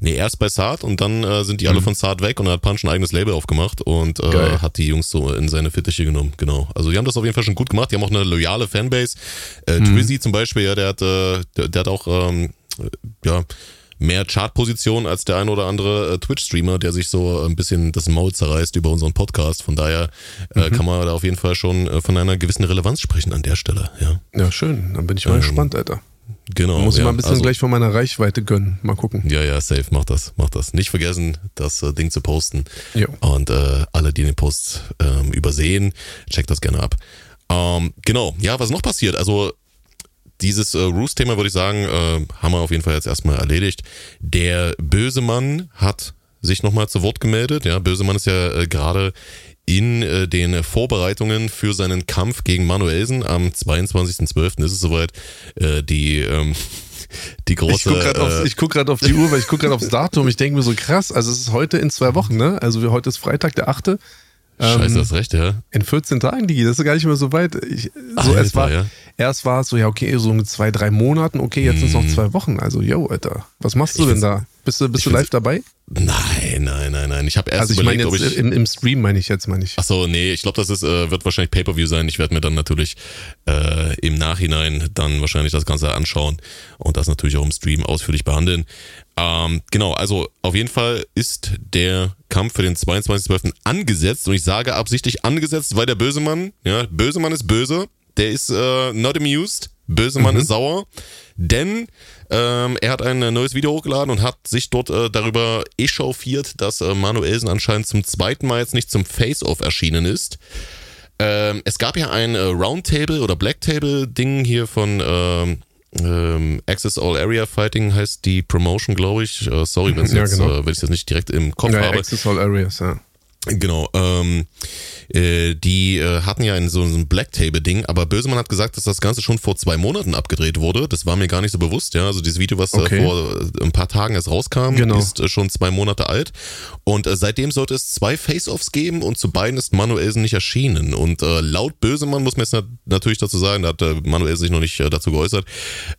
Nee, erst bei Saad und dann äh, sind die alle mhm. von Saad weg und er hat Punch ein eigenes Label aufgemacht und äh, hat die Jungs so in seine Fittiche genommen. Genau. Also die haben das auf jeden Fall schon gut gemacht. Die haben auch eine loyale Fanbase. Äh, mhm. Twizzy zum Beispiel, ja, der hat, äh, der, der hat auch ähm, ja mehr Chartposition als der ein oder andere äh, Twitch-Streamer, der sich so ein bisschen das Maul zerreißt über unseren Podcast. Von daher äh, mhm. kann man da auf jeden Fall schon äh, von einer gewissen Relevanz sprechen an der Stelle. Ja, ja schön. Dann bin ich mal ähm, gespannt, Alter. Genau. Muss ich ja, mal ein bisschen also, gleich von meiner Reichweite gönnen. Mal gucken. Ja, ja, safe. Mach das. Mach das. Nicht vergessen, das äh, Ding zu posten. Jo. Und äh, alle, die den Post ähm, übersehen, checkt das gerne ab. Ähm, genau. Ja, was noch passiert? Also, dieses äh, Roos-Thema würde ich sagen, äh, haben wir auf jeden Fall jetzt erstmal erledigt. Der böse Mann hat sich nochmal zu Wort gemeldet. Ja, böse Mann ist ja äh, gerade in äh, den Vorbereitungen für seinen Kampf gegen Manuelsen. Am 22.12. ist es soweit. Äh, die ähm, die große. Ich gucke gerade äh, auf, guck auf die Uhr, weil ich gucke gerade aufs Datum. Ich denke mir so krass, also es ist heute in zwei Wochen, ne? Also heute ist Freitag, der 8. Scheiße, ähm, das recht, ja. In 14 Tagen, Digi, das ist gar nicht mehr so weit. Ich, so, Alter, es war, ja. Erst war es so, ja, okay, so in zwei, drei Monaten, okay, jetzt mhm. sind es noch zwei Wochen. Also, yo, Alter, was machst du ich denn da? Bist du, bist du live dabei? Nein, nein, nein, nein. Ich habe erst also ich überlegt, meine jetzt ich, im, im Stream meine ich jetzt, meine ich. Ach so, nee, ich glaube, das ist, äh, wird wahrscheinlich Pay-per-View sein. Ich werde mir dann natürlich äh, im Nachhinein dann wahrscheinlich das Ganze anschauen und das natürlich auch im Stream ausführlich behandeln. Ähm, genau, also auf jeden Fall ist der Kampf für den 22.12. angesetzt und ich sage absichtlich angesetzt, weil der böse Mann, ja, böse Mann ist böse, der ist äh, not amused, böse Mann mhm. ist sauer, denn Ähm, er hat ein neues Video hochgeladen und hat sich dort äh, darüber echauffiert, dass äh, Manuelsen anscheinend zum zweiten Mal jetzt nicht zum Face-Off erschienen ist. Ähm, es gab ja ein äh, Roundtable oder Blacktable-Ding hier von ähm, ähm, Access All Area Fighting heißt die Promotion, glaube ich. Äh, sorry, wenn ja, genau. äh, ich das nicht direkt im Kopf ja, habe. Access All Areas, ja. Genau, ähm, äh, die äh, hatten ja in so einem Black Table Ding, aber Bösemann hat gesagt, dass das Ganze schon vor zwei Monaten abgedreht wurde. Das war mir gar nicht so bewusst, ja. Also dieses Video, was äh, okay. äh, vor ein paar Tagen erst rauskam, genau. ist äh, schon zwei Monate alt. Und äh, seitdem sollte es zwei Face-Offs geben und zu beiden ist Manuelsen nicht erschienen. Und äh, laut Bösemann muss man jetzt natürlich dazu sagen, da hat äh, Manuel sich noch nicht äh, dazu geäußert,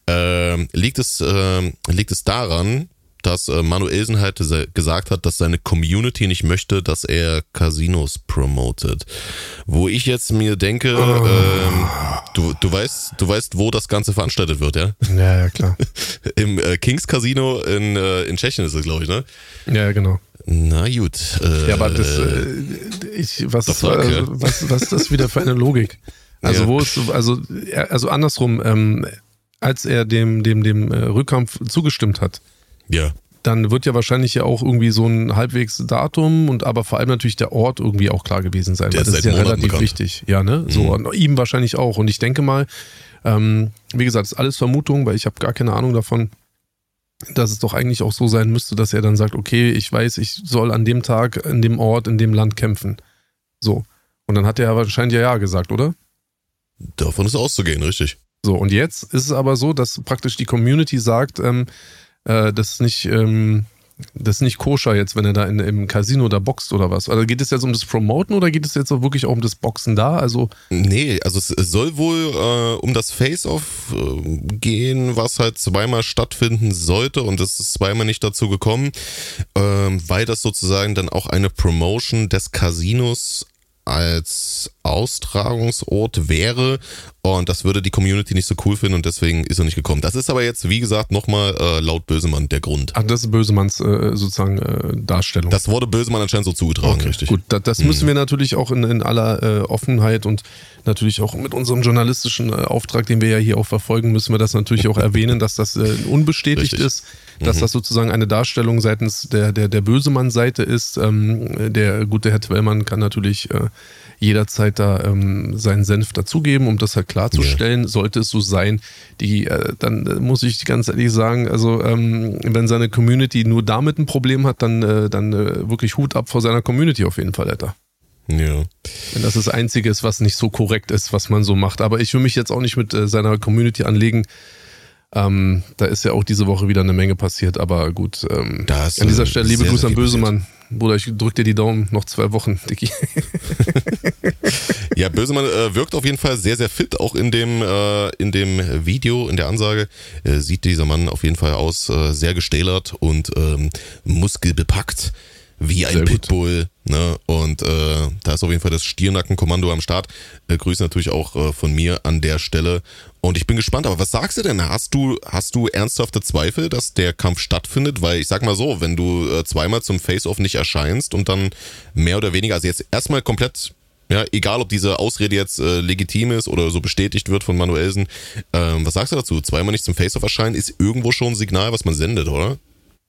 äh, liegt es äh, liegt es daran, dass äh, Manuelsen halt gesagt hat, dass seine Community nicht möchte, dass er Casinos promotet. Wo ich jetzt mir denke, oh. ähm, du, du weißt, du weißt, wo das Ganze veranstaltet wird, ja? Ja, ja, klar. Im äh, Kings Casino in, äh, in Tschechien ist es, glaube ich, ne? Ja, genau. Na gut. Äh, ja, aber das, äh, ich, was, ist, Fuck, äh, was, was ist das wieder für eine Logik? Also ja. wo ist, also, also andersrum, ähm, als er dem, dem, dem Rückkampf zugestimmt hat, ja. Dann wird ja wahrscheinlich ja auch irgendwie so ein halbwegs Datum und aber vor allem natürlich der Ort irgendwie auch klar gewesen sein. Der weil das ist ja Monaten relativ bekannt. wichtig. Ja, ne? So, mhm. ihm wahrscheinlich auch. Und ich denke mal, ähm, wie gesagt, ist alles Vermutung, weil ich habe gar keine Ahnung davon, dass es doch eigentlich auch so sein müsste, dass er dann sagt, okay, ich weiß, ich soll an dem Tag, in dem Ort, in dem Land kämpfen. So. Und dann hat er wahrscheinlich ja ja gesagt, oder? Davon ist auszugehen, richtig. So, und jetzt ist es aber so, dass praktisch die Community sagt, ähm, äh, das ist nicht, ähm, das nicht koscher jetzt, wenn er da in, im Casino da boxt oder was. Also geht es jetzt um das Promoten oder geht es jetzt auch wirklich auch um das Boxen da? Also nee, also es soll wohl äh, um das Face-Off äh, gehen, was halt zweimal stattfinden sollte und es ist zweimal nicht dazu gekommen, äh, weil das sozusagen dann auch eine Promotion des Casinos als Austragungsort wäre und das würde die Community nicht so cool finden und deswegen ist er nicht gekommen. Das ist aber jetzt, wie gesagt, nochmal äh, laut Bösemann der Grund. Ach, das ist Bösemanns äh, sozusagen äh, Darstellung. Das wurde Bösemann anscheinend so zugetragen, okay, richtig. Gut, da, das mhm. müssen wir natürlich auch in, in aller äh, Offenheit und natürlich auch mit unserem journalistischen äh, Auftrag, den wir ja hier auch verfolgen, müssen wir das natürlich auch erwähnen, dass das äh, unbestätigt richtig. ist, dass mhm. das sozusagen eine Darstellung seitens der, der, der Bösemann-Seite ist. Ähm, der gute Herr Twellmann kann natürlich jederzeit da ähm, seinen Senf dazugeben, um das halt klarzustellen. Ja. Sollte es so sein, die, äh, dann äh, muss ich ganz ehrlich sagen, also ähm, wenn seine Community nur damit ein Problem hat, dann, äh, dann äh, wirklich Hut ab vor seiner Community auf jeden Fall, Alter. Ja. Wenn das das Einzige ist, was nicht so korrekt ist, was man so macht. Aber ich will mich jetzt auch nicht mit äh, seiner Community anlegen. Ähm, da ist ja auch diese Woche wieder eine Menge passiert, aber gut. Ähm, an dieser Stelle liebe Grüße an Bösemann. Bruder, ich drück dir die Daumen, noch zwei Wochen, Dicky. ja, Bösemann äh, wirkt auf jeden Fall sehr, sehr fit. Auch in dem, äh, in dem Video, in der Ansage, äh, sieht dieser Mann auf jeden Fall aus, äh, sehr gestählert und ähm, muskelbepackt wie ein Pitbull. Ne? Und äh, da ist auf jeden Fall das Stiernackenkommando am Start. Äh, Grüße natürlich auch äh, von mir an der Stelle. Und ich bin gespannt, aber was sagst du denn? Hast du, hast du ernsthafte Zweifel, dass der Kampf stattfindet? Weil ich sag mal so, wenn du äh, zweimal zum Face-Off nicht erscheinst und dann mehr oder weniger, also jetzt erstmal komplett ja, egal ob diese Ausrede jetzt äh, legitim ist oder so bestätigt wird von Manuelsen. Ähm, was sagst du dazu? Zweimal nicht zum Face-Off erscheinen ist irgendwo schon ein Signal, was man sendet, oder?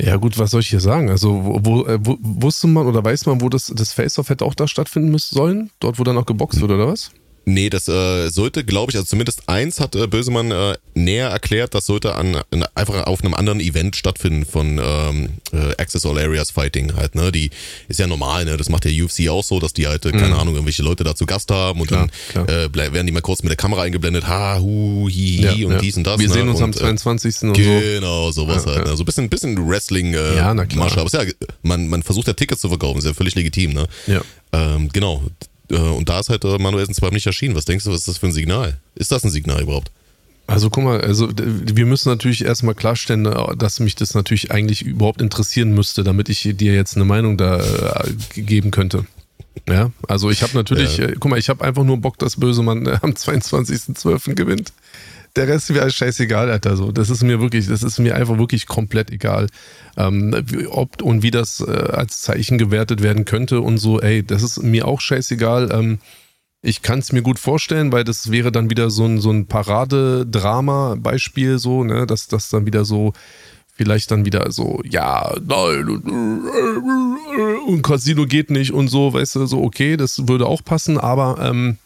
Ja, gut, was soll ich hier sagen? Also, wo, wo, äh, wo wusste man oder weiß man, wo das, das Face-Off hätte auch da stattfinden müssen sollen? Dort, wo dann auch geboxt wird, oder was? Nee, das äh, sollte, glaube ich, also zumindest eins hat äh, Bösemann äh, näher erklärt, das sollte an, an, einfach auf einem anderen Event stattfinden von ähm, äh, Access All Areas Fighting halt, ne? Die ist ja normal, ne? Das macht der UFC auch so, dass die halt, äh, keine mhm. Ahnung, irgendwelche Leute da zu Gast haben und klar, dann klar. Äh, werden die mal kurz mit der Kamera eingeblendet, ha, hu, hi, hi ja, und ja. dies und das. Wir ne? sehen uns und, am 22. und so. Genau, sowas ja, halt. Ne? So also ein bisschen, bisschen Wrestling äh, ja, na klar. Masche. Aber ja, man, man versucht ja Tickets zu verkaufen, ist ja völlig legitim, ne? Ja. Ähm, genau. Äh, und da ist halt äh, Manuelsen zwar nicht erschienen. Was denkst du, was ist das für ein Signal? Ist das ein Signal überhaupt? Also guck mal, also wir müssen natürlich erstmal klarstellen, äh, dass mich das natürlich eigentlich überhaupt interessieren müsste, damit ich dir jetzt eine Meinung da äh, geben könnte. Ja, also ich habe natürlich, ja. äh, guck mal, ich habe einfach nur Bock, dass Bösemann äh, am 22.12. gewinnt. Der Rest wäre scheißegal, Alter. So, das ist mir wirklich, das ist mir einfach wirklich komplett egal. Ähm, ob und wie das äh, als Zeichen gewertet werden könnte und so, ey, das ist mir auch scheißegal. Ähm, Ich kann es mir gut vorstellen, weil das wäre dann wieder so ein, so ein Paradedrama-Beispiel, so, ne, dass das dann wieder so, vielleicht dann wieder so, ja, nein, und Casino geht nicht und so, weißt du, so, okay, das würde auch passen, aber ähm,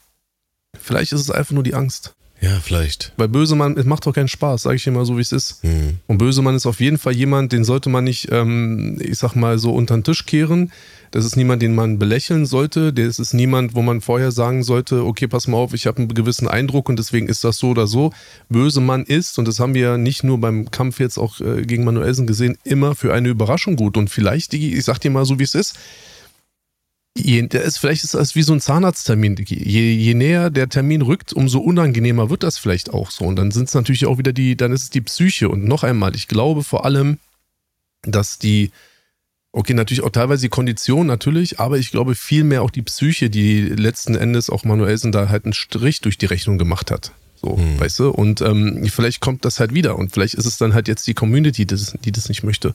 vielleicht ist es einfach nur die Angst. Ja, vielleicht. Weil Bösemann, es macht doch keinen Spaß, sage ich dir mal so, wie es ist. Hm. Und Bösemann ist auf jeden Fall jemand, den sollte man nicht, ähm, ich sag mal, so unter den Tisch kehren. Das ist niemand, den man belächeln sollte. Das ist niemand, wo man vorher sagen sollte, okay, pass mal auf, ich habe einen gewissen Eindruck und deswegen ist das so oder so. Bösemann ist, und das haben wir ja nicht nur beim Kampf jetzt auch äh, gegen Manuelsen gesehen, immer für eine Überraschung gut. Und vielleicht, Digi, ich sag dir mal so, wie es ist, je, der ist, vielleicht ist das wie so ein Zahnarzttermin. Je, je näher der Termin rückt, umso unangenehmer wird das vielleicht auch so. Und dann sind es natürlich auch wieder die, dann ist es die Psyche. Und noch einmal, ich glaube vor allem, dass die, okay, natürlich auch teilweise die Kondition natürlich, aber ich glaube vielmehr auch die Psyche, die letzten Endes auch Manuelsen da halt einen Strich durch die Rechnung gemacht hat. So, hm. weißt du? Und ähm, vielleicht kommt das halt wieder. Und vielleicht ist es dann halt jetzt die Community, die das, die das nicht möchte.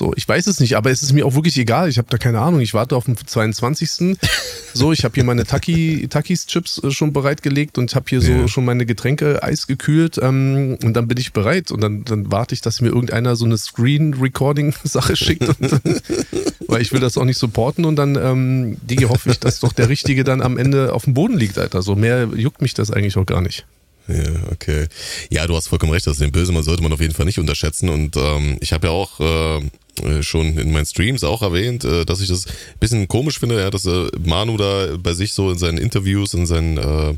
So, ich weiß es nicht, aber es ist mir auch wirklich egal. Ich habe da keine Ahnung. Ich warte auf den 22. so, ich habe hier meine Taki, Takis Chips äh, schon bereitgelegt und habe hier so ja. schon meine Getränke eisgekühlt ähm, und dann bin ich bereit und dann, dann warte ich, dass mir irgendeiner so eine Screen-Recording-Sache schickt. Und, weil ich will das auch nicht supporten und dann ähm, die hoffe ich, dass doch der Richtige dann am Ende auf dem Boden liegt, Alter. So mehr juckt mich das eigentlich auch gar nicht. Ja, okay. Ja, du hast vollkommen recht, also den Bösemann sollte man auf jeden Fall nicht unterschätzen. Und ähm, ich habe ja auch äh, schon in meinen Streams auch erwähnt, äh, dass ich das ein bisschen komisch finde, ja, dass äh, Manu da bei sich so in seinen Interviews, in seinen, äh,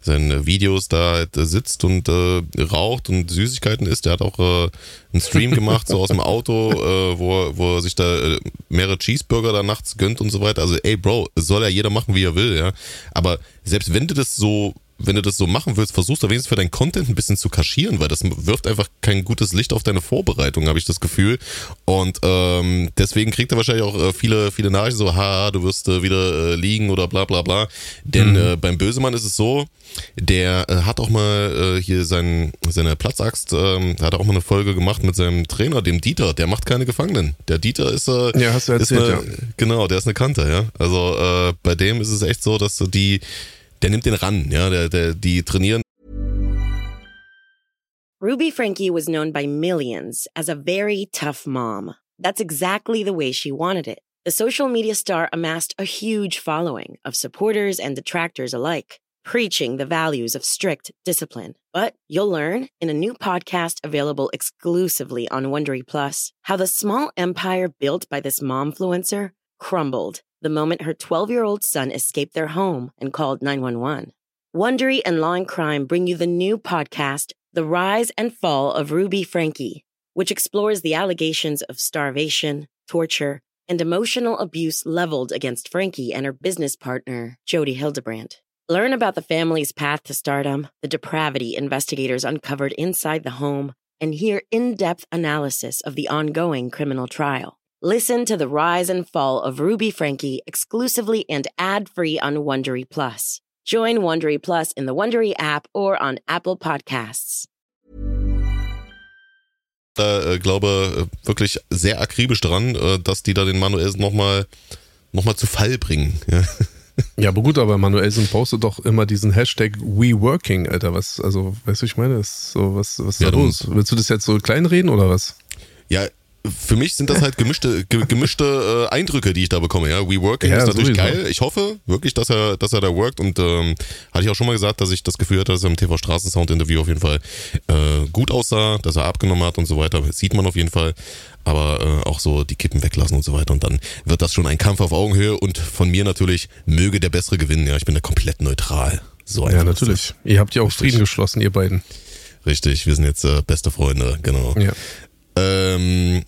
seinen Videos da halt sitzt und äh, raucht und Süßigkeiten isst. Der hat auch äh, einen Stream gemacht, so aus dem Auto, äh, wo, wo er sich da äh, mehrere Cheeseburger da nachts gönnt und so weiter. Also, ey, Bro, soll ja jeder machen, wie er will, ja. Aber selbst wenn du das so wenn du das so machen willst, versuchst du wenigstens für deinen Content ein bisschen zu kaschieren, weil das wirft einfach kein gutes Licht auf deine Vorbereitung, habe ich das Gefühl. Und ähm, deswegen kriegt er wahrscheinlich auch äh, viele, viele Nachrichten so, ha, du wirst äh, wieder äh, liegen oder bla bla bla. Denn mhm. äh, beim Bösemann ist es so, der äh, hat auch mal äh, hier sein, seine Platzaxt, äh, hat auch mal eine Folge gemacht mit seinem Trainer, dem Dieter, der macht keine Gefangenen. Der Dieter ist, äh, ja, hast du erzählt, eine, ja. genau, der ist eine Kante, ja. Also äh, bei dem ist es echt so, dass die der nimmt den ran, ja, der, der, die trainieren. Ruby Frankie was known by millions as a very tough mom. That's exactly the way she wanted it. The social media star amassed a huge following of supporters and detractors alike, preaching the values of strict discipline. But you'll learn in a new podcast available exclusively on Wondery Plus how the small empire built by this momfluencer crumbled the moment her 12 year old son escaped their home and called 911. Wondery and Law and Crime bring you the new podcast, The Rise and Fall of Ruby Frankie, which explores the allegations of starvation, torture, and emotional abuse leveled against Frankie and her business partner, Jody Hildebrandt. Learn about the family's path to stardom, the depravity investigators uncovered inside the home, and hear in depth analysis of the ongoing criminal trial. Listen to the rise and fall of Ruby Frankie exclusively and ad-free on Wondery Plus. Join Wondery Plus in the Wondery app or on Apple Podcasts. Da äh, glaube äh, wirklich sehr akribisch dran, äh, dass die da den Manuelsen nochmal noch mal zu Fall bringen. Ja. Ja, aber gut, aber Manuelsen postet doch immer diesen Hashtag WeWorking, Alter. Was, also, weißt du, ich meine, ist so, was, was ist ja, da los? Willst du das jetzt so kleinreden oder was? Ja, für mich sind das halt gemischte, gemischte äh, Eindrücke, die ich da bekomme. Ja, WeWorking ja, ist natürlich sowieso. geil. Ich hoffe wirklich, dass er, dass er da workt und ähm, hatte ich auch schon mal gesagt, dass ich das Gefühl hatte, dass er im TV Straßensound Interview auf jeden Fall äh, gut aussah, dass er abgenommen hat und so weiter. Das sieht man auf jeden Fall. Aber äh, auch so die Kippen weglassen und so weiter. Und dann wird das schon ein Kampf auf Augenhöhe und von mir natürlich möge der Bessere gewinnen. Ja, ich bin da komplett neutral. So ja, natürlich. Ihr habt ja auch Frieden geschlossen, ihr beiden. Richtig, wir sind jetzt äh, beste Freunde, genau. Ja. Ähm,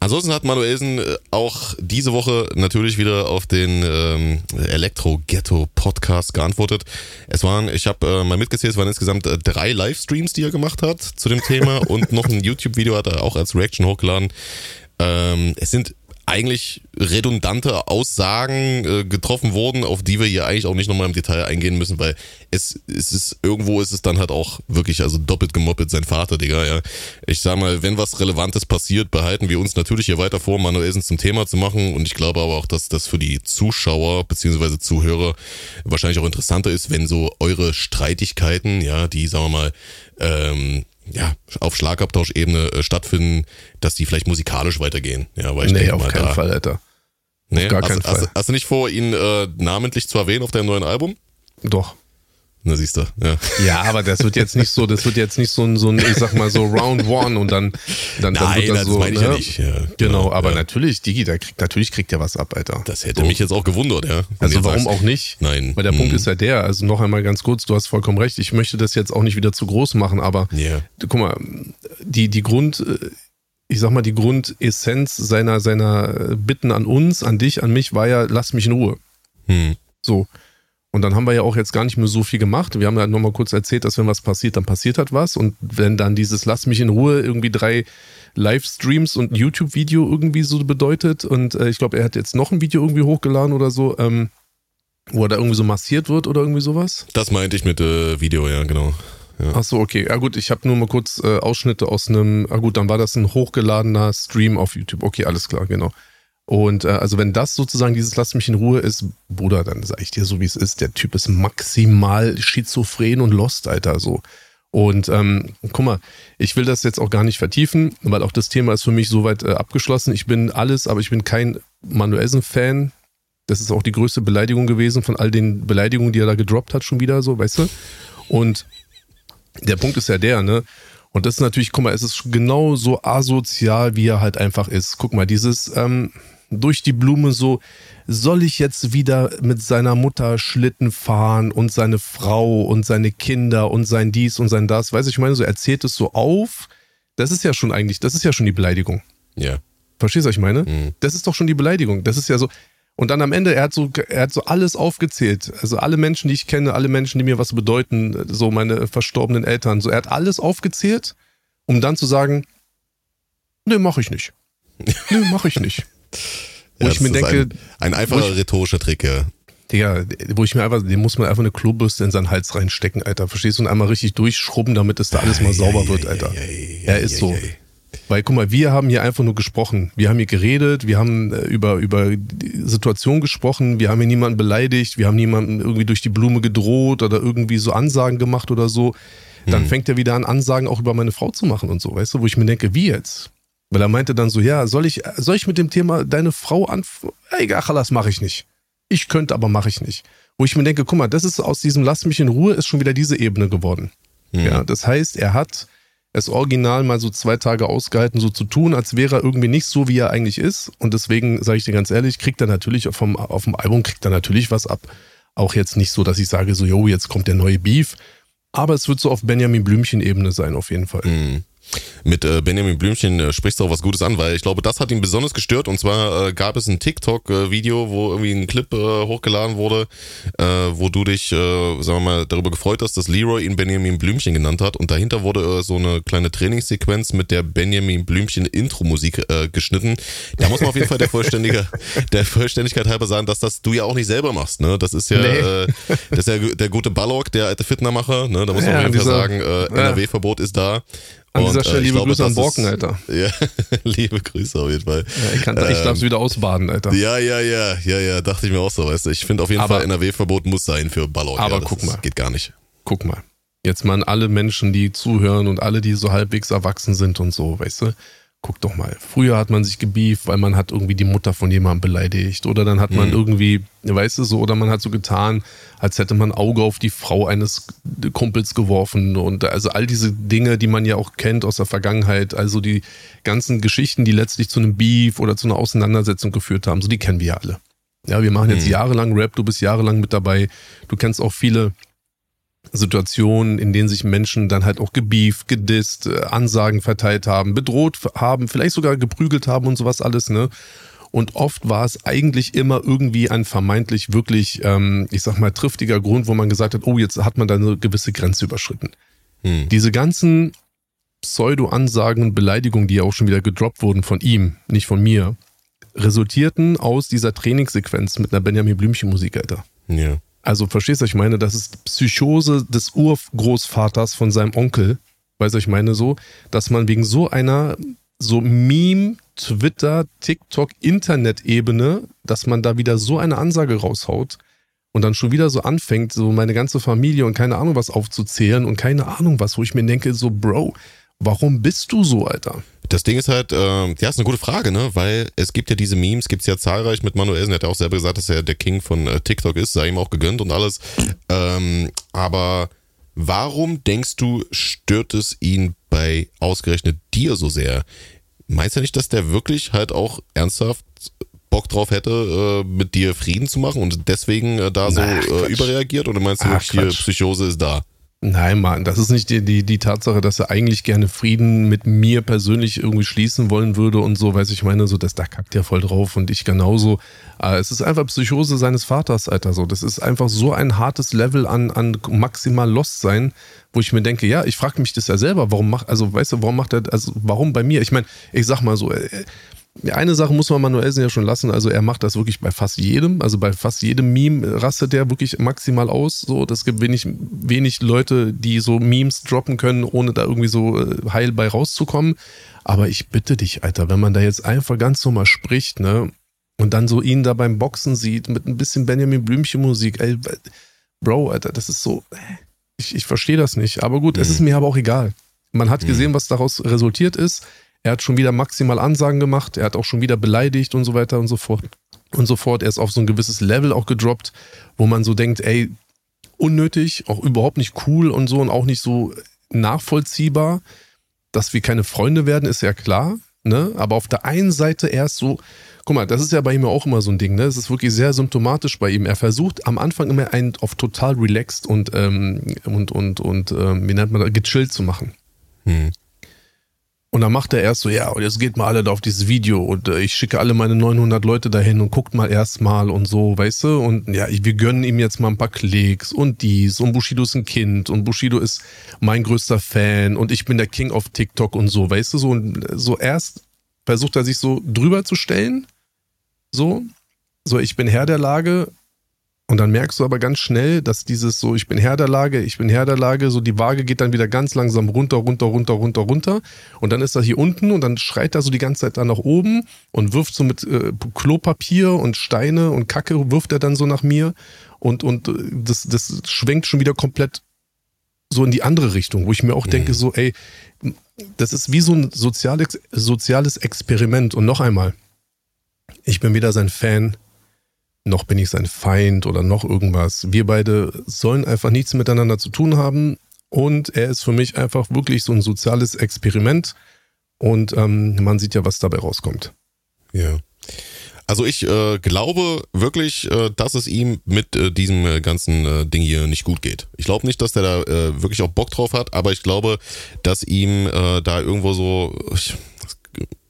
ansonsten hat Manuelsen äh, auch diese Woche natürlich wieder auf den ähm, Elektro-Ghetto-Podcast geantwortet. Es waren, ich habe äh, mal mitgezählt, es waren insgesamt äh, drei Livestreams, die er gemacht hat zu dem Thema und noch ein YouTube-Video hat er auch als Reaction hochgeladen. Ähm, es sind eigentlich redundante Aussagen äh, getroffen wurden, auf die wir hier eigentlich auch nicht nochmal im Detail eingehen müssen, weil es, es ist, irgendwo ist es dann halt auch wirklich, also doppelt gemoppelt sein Vater, Digga, ja. Ich sag mal, wenn was Relevantes passiert, behalten wir uns natürlich hier weiter vor, Manuelsen zum Thema zu machen und ich glaube aber auch, dass das für die Zuschauer beziehungsweise Zuhörer wahrscheinlich auch interessanter ist, wenn so eure Streitigkeiten, ja, die, sagen wir mal, ähm, ja, auf Schlagabtauschebene äh, stattfinden, dass die vielleicht musikalisch weitergehen. Ja, weil ich nee, denke auf mal, keinen da, Fall, Alter. Nee, gar hast, keinen hast, Fall. hast du nicht vor, ihn äh, namentlich zu erwähnen auf deinem neuen Album? Doch. Na, siehst du, ja. Ja, aber das wird jetzt nicht so, das wird jetzt nicht so ein, so ein ich sag mal so Round One und dann, dann, dann wird das das so. meine ich ne? ja nicht. Ja, Genau, aber ja. natürlich, Digi, da kriegt, natürlich kriegt er was ab, Alter. Das hätte So. mich jetzt auch gewundert, ja. Also warum sagst, auch nicht? Nein. Weil der Punkt Hm. ist ja der, also noch einmal ganz kurz, du hast vollkommen recht, ich möchte das jetzt auch nicht wieder zu groß machen, aber Ja. guck mal, die, die Grund, ich sag mal, die Grundessenz seiner, seiner Bitten an uns, an dich, an mich war ja, lass mich in Ruhe. Hm. So. Und dann haben wir ja auch jetzt gar nicht mehr so viel gemacht. Wir haben ja nochmal kurz erzählt, dass wenn was passiert, dann passiert hat was. Und wenn dann dieses Lass mich in Ruhe irgendwie drei Livestreams und ein YouTube-Video irgendwie so bedeutet. Und äh, ich glaube, er hat jetzt noch ein Video irgendwie hochgeladen oder so, ähm, wo er da irgendwie so massiert wird oder irgendwie sowas. Das meinte ich mit äh, Video, ja, genau. Ja. Ach so, okay. Ja gut, ich habe nur mal kurz äh, Ausschnitte aus einem, ah gut, dann war das ein hochgeladener Stream auf YouTube. Okay, alles klar, genau. Und äh, also wenn das sozusagen dieses Lass mich in Ruhe ist, Bruder, dann sag ich dir so, wie es ist. Der Typ ist maximal schizophren und lost, Alter, so. Und ähm, guck mal, ich will das jetzt auch gar nicht vertiefen, weil auch das Thema ist für mich soweit äh, abgeschlossen. Ich bin alles, aber ich bin kein Manuelsen-Fan. Das ist auch die größte Beleidigung gewesen von all den Beleidigungen, die er da gedroppt hat, schon wieder so, weißt du? Und der Punkt ist ja der, ne? Und das ist natürlich, guck mal, es ist genau so asozial, wie er halt einfach ist. Guck mal, dieses ähm, durch die Blume so, soll ich jetzt wieder mit seiner Mutter Schlitten fahren und seine Frau und seine Kinder und sein dies und sein das, weiß ich, ich meine, so erzählt es so auf. Das ist ja schon eigentlich, das ist ja schon die Beleidigung. Ja. Verstehst du, was ich meine? Mhm. Das ist doch schon die Beleidigung. Das ist ja so. Und dann am Ende, er hat so, er hat so alles aufgezählt. Also alle Menschen, die ich kenne, alle Menschen, die mir was bedeuten, so meine verstorbenen Eltern. So, er hat alles aufgezählt, um dann zu sagen, nö, mach ich nicht. Nö, mach ich nicht. Wo ja ich mir denke, Ein, ein einfacher ich- rhetorischer Trick, ja. Digga, wo ich mir einfach, dem muss man einfach eine Klobürste in seinen Hals reinstecken, Alter. Verstehst du? Und einmal richtig durchschrubben, damit es da alles mal sauber wird, Alter. Er ist so. Weil, guck mal, wir haben hier einfach nur gesprochen. Wir haben hier geredet, wir haben äh, über, über die Situation gesprochen, wir haben hier niemanden beleidigt, wir haben niemanden irgendwie durch die Blume gedroht oder irgendwie so Ansagen gemacht oder so. Dann fängt er wieder an, Ansagen auch über meine Frau zu machen und so, weißt du, wo ich mir denke, wie jetzt? Weil er meinte dann so, ja, soll ich, soll ich mit dem Thema deine Frau an, ey, das mache ich nicht. Ich könnte, aber mache ich nicht. Wo ich mir denke, guck mal, das ist aus diesem Lass mich in Ruhe, ist schon wieder diese Ebene geworden. Hm. Ja, das heißt, er hat es original mal so zwei Tage ausgehalten, so zu tun, als wäre er irgendwie nicht so, wie er eigentlich ist. Und deswegen sage ich dir ganz ehrlich, kriegt er natürlich vom, auf dem Album kriegt er natürlich was ab. Auch jetzt nicht so, dass ich sage so, yo, jetzt kommt der neue Beef. Aber es wird so auf Benjamin Blümchen-Ebene sein, auf jeden Fall. Mhm. Mit äh, Benjamin Blümchen äh, sprichst du auch was Gutes an, weil ich glaube, das hat ihn besonders gestört. Und zwar äh, gab es ein TikTok-Video, wo irgendwie ein Clip äh, hochgeladen wurde, äh, wo du dich, äh, sagen wir mal, darüber gefreut hast, dass Leroy ihn Benjamin Blümchen genannt hat. Und dahinter wurde so eine kleine Trainingssequenz mit der Benjamin Blümchen Intro-Musik geschnitten. Da muss man auf jeden Fall der, Vollständige, der Vollständigkeit halber sagen, dass das du ja auch nicht selber machst. Ne? Das ist ja, Nee. das ist ja der gute Ballock, der alte Fitnermacher. Ne? Da muss man Ja, auf jeden Fall dieser- sagen. NRW-Verbot ist da. An dieser äh, Stelle ich liebe glaube, Grüße an Borken, ist- Alter. Ja, liebe Grüße auf jeden Fall. Ja, ich, kann, ich darf es wieder ausbaden, Alter. Ja, ja, ja, ja, ja, dachte ich mir auch so, weißt du. Ich finde auf jeden Aber- Fall NRW-Verbot muss sein für Ballock. Aber ja, guck ist, mal. Geht gar nicht. guck mal, jetzt mal an alle Menschen, die zuhören und alle, die so halbwegs erwachsen sind und so, weißt du, guck doch mal. Früher hat man sich gebieft, weil man hat irgendwie die Mutter von jemandem beleidigt oder dann hat man Mhm. irgendwie, weißt du so, oder man hat so getan, als hätte man ein Auge auf die Frau eines Kumpels geworfen und also all diese Dinge, die man ja auch kennt aus der Vergangenheit, also die ganzen Geschichten, die letztlich zu einem Beef oder zu einer Auseinandersetzung geführt haben, so die kennen wir ja alle. Ja, wir machen jetzt Mhm. jahrelang Rap, du bist jahrelang mit dabei, du kennst auch viele Situationen, in denen sich Menschen dann halt auch gebieft, gedisst, äh, Ansagen verteilt haben, bedroht haben, vielleicht sogar geprügelt haben und sowas alles, ne? Und oft war es eigentlich immer irgendwie ein vermeintlich wirklich, ähm, ich sag mal, triftiger Grund, wo man gesagt hat, oh, jetzt hat man da eine gewisse Grenze überschritten. Hm. Diese ganzen Pseudo-Ansagen und Beleidigungen, die ja auch schon wieder gedroppt wurden von ihm, nicht von mir, resultierten aus dieser Trainingssequenz mit einer Benjamin Blümchen Musik, Alter. Ja. Also verstehst du, was ich meine? Das ist Psychose des Urgroßvaters von seinem Onkel. Weißt du, ich meine so, dass man wegen so einer so Meme, Twitter, TikTok, Internet-Ebene, dass man da wieder so eine Ansage raushaut und dann schon wieder so anfängt, so meine ganze Familie und keine Ahnung was aufzuzählen und keine Ahnung was, wo ich mir denke, so Bro, warum bist du so, Alter? Das Ding ist halt, äh, ja, ist eine gute Frage, ne? Weil es gibt ja diese Memes, gibt es ja zahlreich mit Manuelsen. Er hat ja auch selber gesagt, dass er der King von äh, TikTok ist, sei ihm auch gegönnt und alles. Ähm, aber warum denkst du, stört es ihn bei ausgerechnet dir so sehr? Meinst du nicht, dass der wirklich halt auch ernsthaft Bock drauf hätte, äh, mit dir Frieden zu machen und deswegen äh, da so Ach, äh, überreagiert? Oder meinst du Ach, wirklich, hier. Psychose ist da? Nein, Mann, das ist nicht die, die, die Tatsache, dass er eigentlich gerne Frieden mit mir persönlich irgendwie schließen wollen würde und so, weiß ich meine, so, das, da kackt er voll drauf und ich genauso. Äh, es ist einfach Psychose seines Vaters, Alter, so. Das ist einfach so ein hartes Level an, an maximal Lost sein, wo ich mir denke, ja, ich frage mich das ja selber, warum macht, also, weißt du, warum macht er, also, warum bei mir? Ich meine, ich sag mal so, äh, Eine Sache muss man Manuelsen ja schon lassen, also er macht das wirklich bei fast jedem, also bei fast jedem Meme rastet der wirklich maximal aus. So, das gibt wenig, wenig Leute, die so Memes droppen können, ohne da irgendwie so äh, heil bei rauszukommen. Aber ich bitte dich, Alter, wenn man da jetzt einfach ganz normal spricht, ne, und dann so ihn da beim Boxen sieht, mit ein bisschen Benjamin Blümchen Musik, ey, Bro, Alter, das ist so, ich, ich verstehe das nicht. Aber gut, es ist mir aber auch egal. Man hat gesehen, was daraus resultiert ist. Er hat schon wieder maximal Ansagen gemacht, er hat auch schon wieder beleidigt und so weiter und so fort. Und so fort. Er ist auf so ein gewisses Level auch gedroppt, wo man so denkt, ey, unnötig, auch überhaupt nicht cool und so und auch nicht so nachvollziehbar. Dass wir keine Freunde werden, ist ja klar. Ne? Aber auf der einen Seite erst so, guck mal, das ist ja bei ihm auch immer so ein Ding, ne? Es ist wirklich sehr symptomatisch bei ihm. Er versucht am Anfang immer einen auf total relaxed und, ähm, und, und, und ähm, wie nennt man das, gechillt zu machen. Hm. Und dann macht er erst so, ja, und jetzt geht mal alle da auf dieses Video und äh, ich schicke alle meine 900 Leute dahin und guckt mal erstmal und so, weißt du? Und ja, ich, wir gönnen ihm jetzt mal ein paar Klicks und dies und Bushido ist ein Kind und Bushido ist mein größter Fan und ich bin der King auf TikTok und so, weißt du? So, und so erst versucht er sich so drüber zu stellen, so, so ich bin Herr der Lage und dann merkst du aber ganz schnell, dass dieses so, ich bin Herr der Lage, ich bin Herr der Lage, so die Waage geht dann wieder ganz langsam runter, runter, runter, runter, runter. Und dann ist er hier unten und dann schreit er so die ganze Zeit da nach oben und wirft so mit äh, Klopapier und Steine und Kacke, wirft er dann so nach mir. Und, und äh, das, das schwenkt schon wieder komplett so in die andere Richtung, wo ich mir auch denke, so, ey, das ist wie so ein soziales, soziales Experiment. Und noch einmal, ich bin weder sein Fan, noch bin ich sein Feind oder noch irgendwas. Wir beide sollen einfach nichts miteinander zu tun haben und er ist für mich einfach wirklich so ein soziales Experiment und ähm, man sieht ja, was dabei rauskommt. Ja. Also ich äh, glaube wirklich, äh, dass es ihm mit äh, diesem äh, ganzen äh, Ding hier nicht gut geht. Ich glaube nicht, dass der da äh, wirklich auch Bock drauf hat, aber ich glaube, dass ihm da irgendwo so ich,